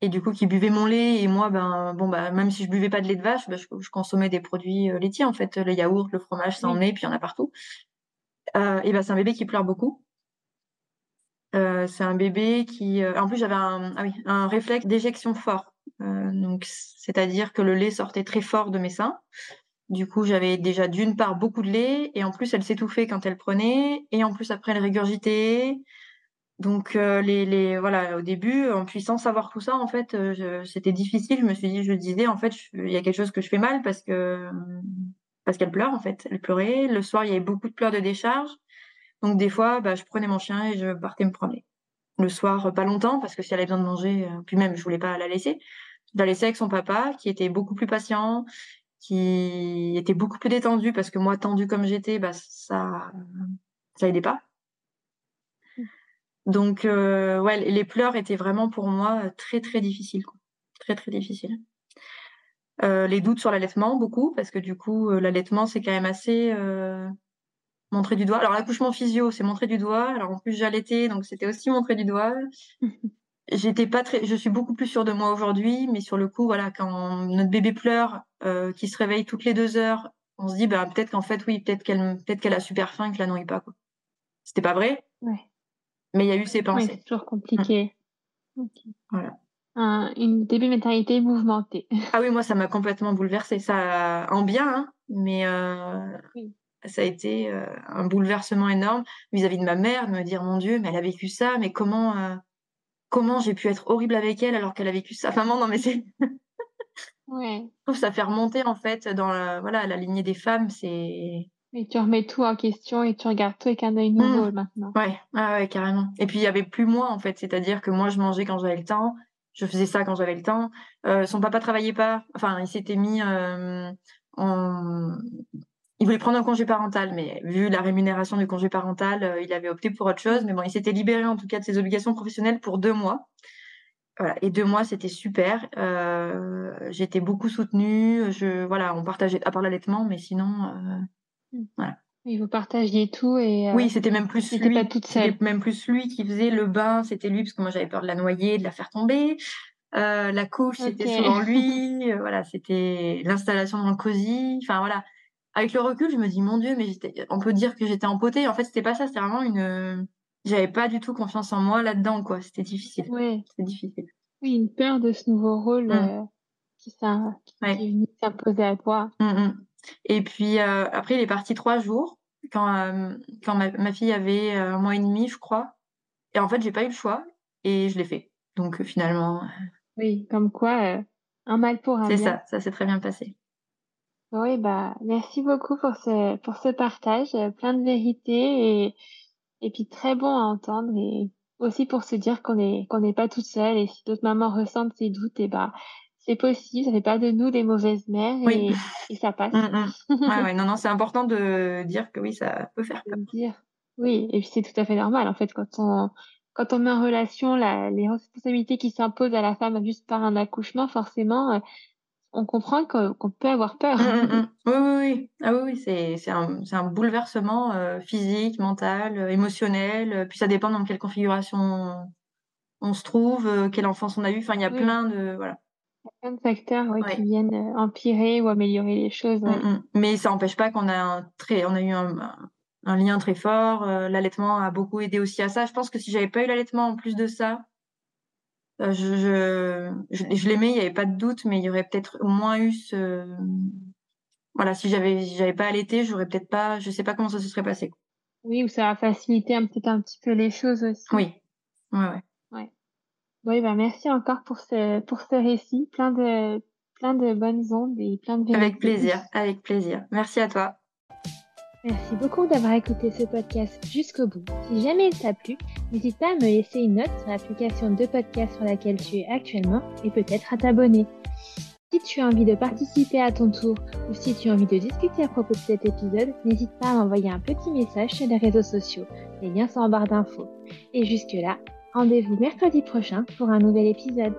et du coup qui buvait mon lait et moi, ben bon bah même si je buvais pas de lait de vache, ben, je, je consommais des produits euh, laitiers en fait, le yaourt, le fromage, ça en est, puis il y en a partout. Euh, et ben c'est un bébé qui pleure beaucoup. Euh, c'est un bébé qui, en plus j'avais un, ah oui, un réflexe d'éjection fort. Euh, donc c'est-à-dire que le lait sortait très fort de mes seins. Du coup, j'avais déjà d'une part beaucoup de lait et en plus elle s'étouffait quand elle prenait et en plus après elle régurgitait. Donc euh, les, les voilà au début en puissant savoir tout ça en fait euh, c'était difficile. Je me suis dit je disais en fait il y a quelque chose que je fais mal parce que parce qu'elle pleure en fait. Elle pleurait. Le soir il y avait beaucoup de pleurs de décharge. Donc des fois bah, je prenais mon chien et je partais me promener. Le soir pas longtemps parce que si elle avait besoin de manger euh, puis même je voulais pas la laisser. Je la laissais avec son papa qui était beaucoup plus patient qui était beaucoup plus détendu parce que moi, tendue comme j'étais, bah, ça, ça aidait pas. Donc, euh, ouais, les pleurs étaient vraiment pour moi très, très difficiles. Très, très difficiles. Euh, les doutes sur l'allaitement, beaucoup, parce que du coup, euh, l'allaitement, c'est quand même assez montré du doigt. Alors, l'accouchement physio, c'est montré du doigt. Alors, en plus, j'allaitais, donc c'était aussi montré du doigt. *laughs* J'étais pas très, je suis beaucoup plus sûre de moi aujourd'hui, mais sur le coup, voilà, quand notre bébé pleure, euh, qui se réveille toutes les deux heures, on se dit, bah, peut-être qu'en fait, oui, peut-être qu'elle, peut-être qu'elle a super faim et que la nourris pas, quoi. C'était pas vrai, Ouais. mais il y a eu ces pensées. c'est toujours compliqué. Ok. Voilà. Un, une début maternité mouvementée. Ah oui, moi, ça m'a complètement bouleversée. Ça, en bien, hein, mais euh, Oui. ça a été euh, un bouleversement énorme vis-à-vis de ma mère, de me dire, mon Dieu, mais elle a vécu ça, mais comment, comment j'ai pu être horrible avec elle alors qu'elle a vécu. Enfin, non, mais c'est, *laughs* Ouais. je trouve ça fait remonter en fait dans la, voilà, la lignée des femmes. C'est Et tu remets tout en question et tu regardes tout avec un œil nouveau maintenant. ouais, ah ouais, carrément. Et puis il y avait plus moi en fait, c'est-à-dire que moi je mangeais quand j'avais le temps, je faisais ça quand j'avais le temps. Euh, son papa travaillait pas, enfin il s'était mis euh, en il voulait prendre un congé parental, mais vu la rémunération du congé parental, euh, il avait opté pour autre chose. Mais bon, il s'était libéré en tout cas de ses obligations professionnelles pour deux mois. Voilà. Et deux mois, c'était super. Euh, j'étais beaucoup soutenue. Je, voilà, on partageait, à part l'allaitement, mais sinon, euh, Et vous partagiez tout et euh, oui, c'était même plus lui. pas toute seule. Même plus lui qui faisait le bain. C'était lui parce que moi j'avais peur de la noyer, de la faire tomber. Euh, la couche, c'était souvent *laughs* lui. Voilà, c'était l'installation dans le cosy. Enfin voilà. Avec le recul, je me dis mon Dieu, mais on peut dire que j'étais empotée. En fait, c'était pas ça. C'était vraiment une. J'avais pas du tout confiance en moi là-dedans, quoi. C'était difficile. Ouais. C'était difficile. Oui, une peur de ce nouveau rôle Mm. euh, qui, qui Ouais. est venu s'imposer à toi. Mm, mm. Et puis euh, après, il est parti trois jours quand, euh, quand ma, ma fille avait euh, un mois et demi, je crois. Et en fait, j'ai pas eu le choix et je l'ai fait. Donc euh, finalement, Oui, comme quoi, euh, un mal pour un c'est bien. ça, ça s'est très bien passé. Oui, bah, merci beaucoup pour ce, pour ce partage, euh, plein de vérité et, et puis très bon à entendre et aussi pour se dire qu'on est, qu'on n'est pas toute seule et si d'autres mamans ressentent ces doutes, et bah, c'est possible, ça fait pas de nous des mauvaises mères et, et ça passe. Mm, mm. *laughs* ouais, non, non, c'est important de dire que oui, ça peut faire peur. Dire. Oui, et puis c'est tout à fait normal. En fait, quand on, quand on met en relation la, les responsabilités qui s'imposent à la femme juste par un accouchement, forcément, euh, on comprend qu'on peut avoir peur. Mm, oui, oui, oui. Ah oui, oui, c'est, un, un bouleversement euh, physique, mental, euh, émotionnel. Puis ça dépend dans quelle configuration on se trouve, quelle enfance on a eu. Enfin, il y a plein de, voilà. Il y a plein de facteurs qui viennent empirer ou améliorer les choses. Mais ça n'empêche pas qu'on a un très, on a eu un, un lien très fort. Euh, l'allaitement a beaucoup aidé aussi à ça. Je pense que si j'avais pas eu l'allaitement en plus de ça, euh, je, je, je, l'aimais, il n'y avait pas de doute, mais il y aurait peut-être moins eu ce. Voilà, si j'avais j'avais pas allaité, j'aurais peut-être pas, je sais pas comment ça se serait passé. Oui, ou ça a facilité un petit un petit peu les choses aussi. Oui, ouais, ouais. ouais. Oui, ben merci encore pour ce pour ce récit, plein de plein de bonnes ondes et plein de. Avec plaisir, avec plaisir. Merci à toi. Merci beaucoup d'avoir écouté ce podcast jusqu'au bout. Si jamais il t'a plu, n'hésite pas à me laisser une note sur l'application de podcast sur laquelle tu es actuellement et peut-être à t'abonner. Si tu as envie de participer à ton tour ou si tu as envie de discuter à propos de cet épisode, n'hésite pas à m'envoyer un petit message sur les réseaux sociaux. Les liens sont en barre d'infos. Et jusque là, rendez-vous mercredi prochain pour un nouvel épisode.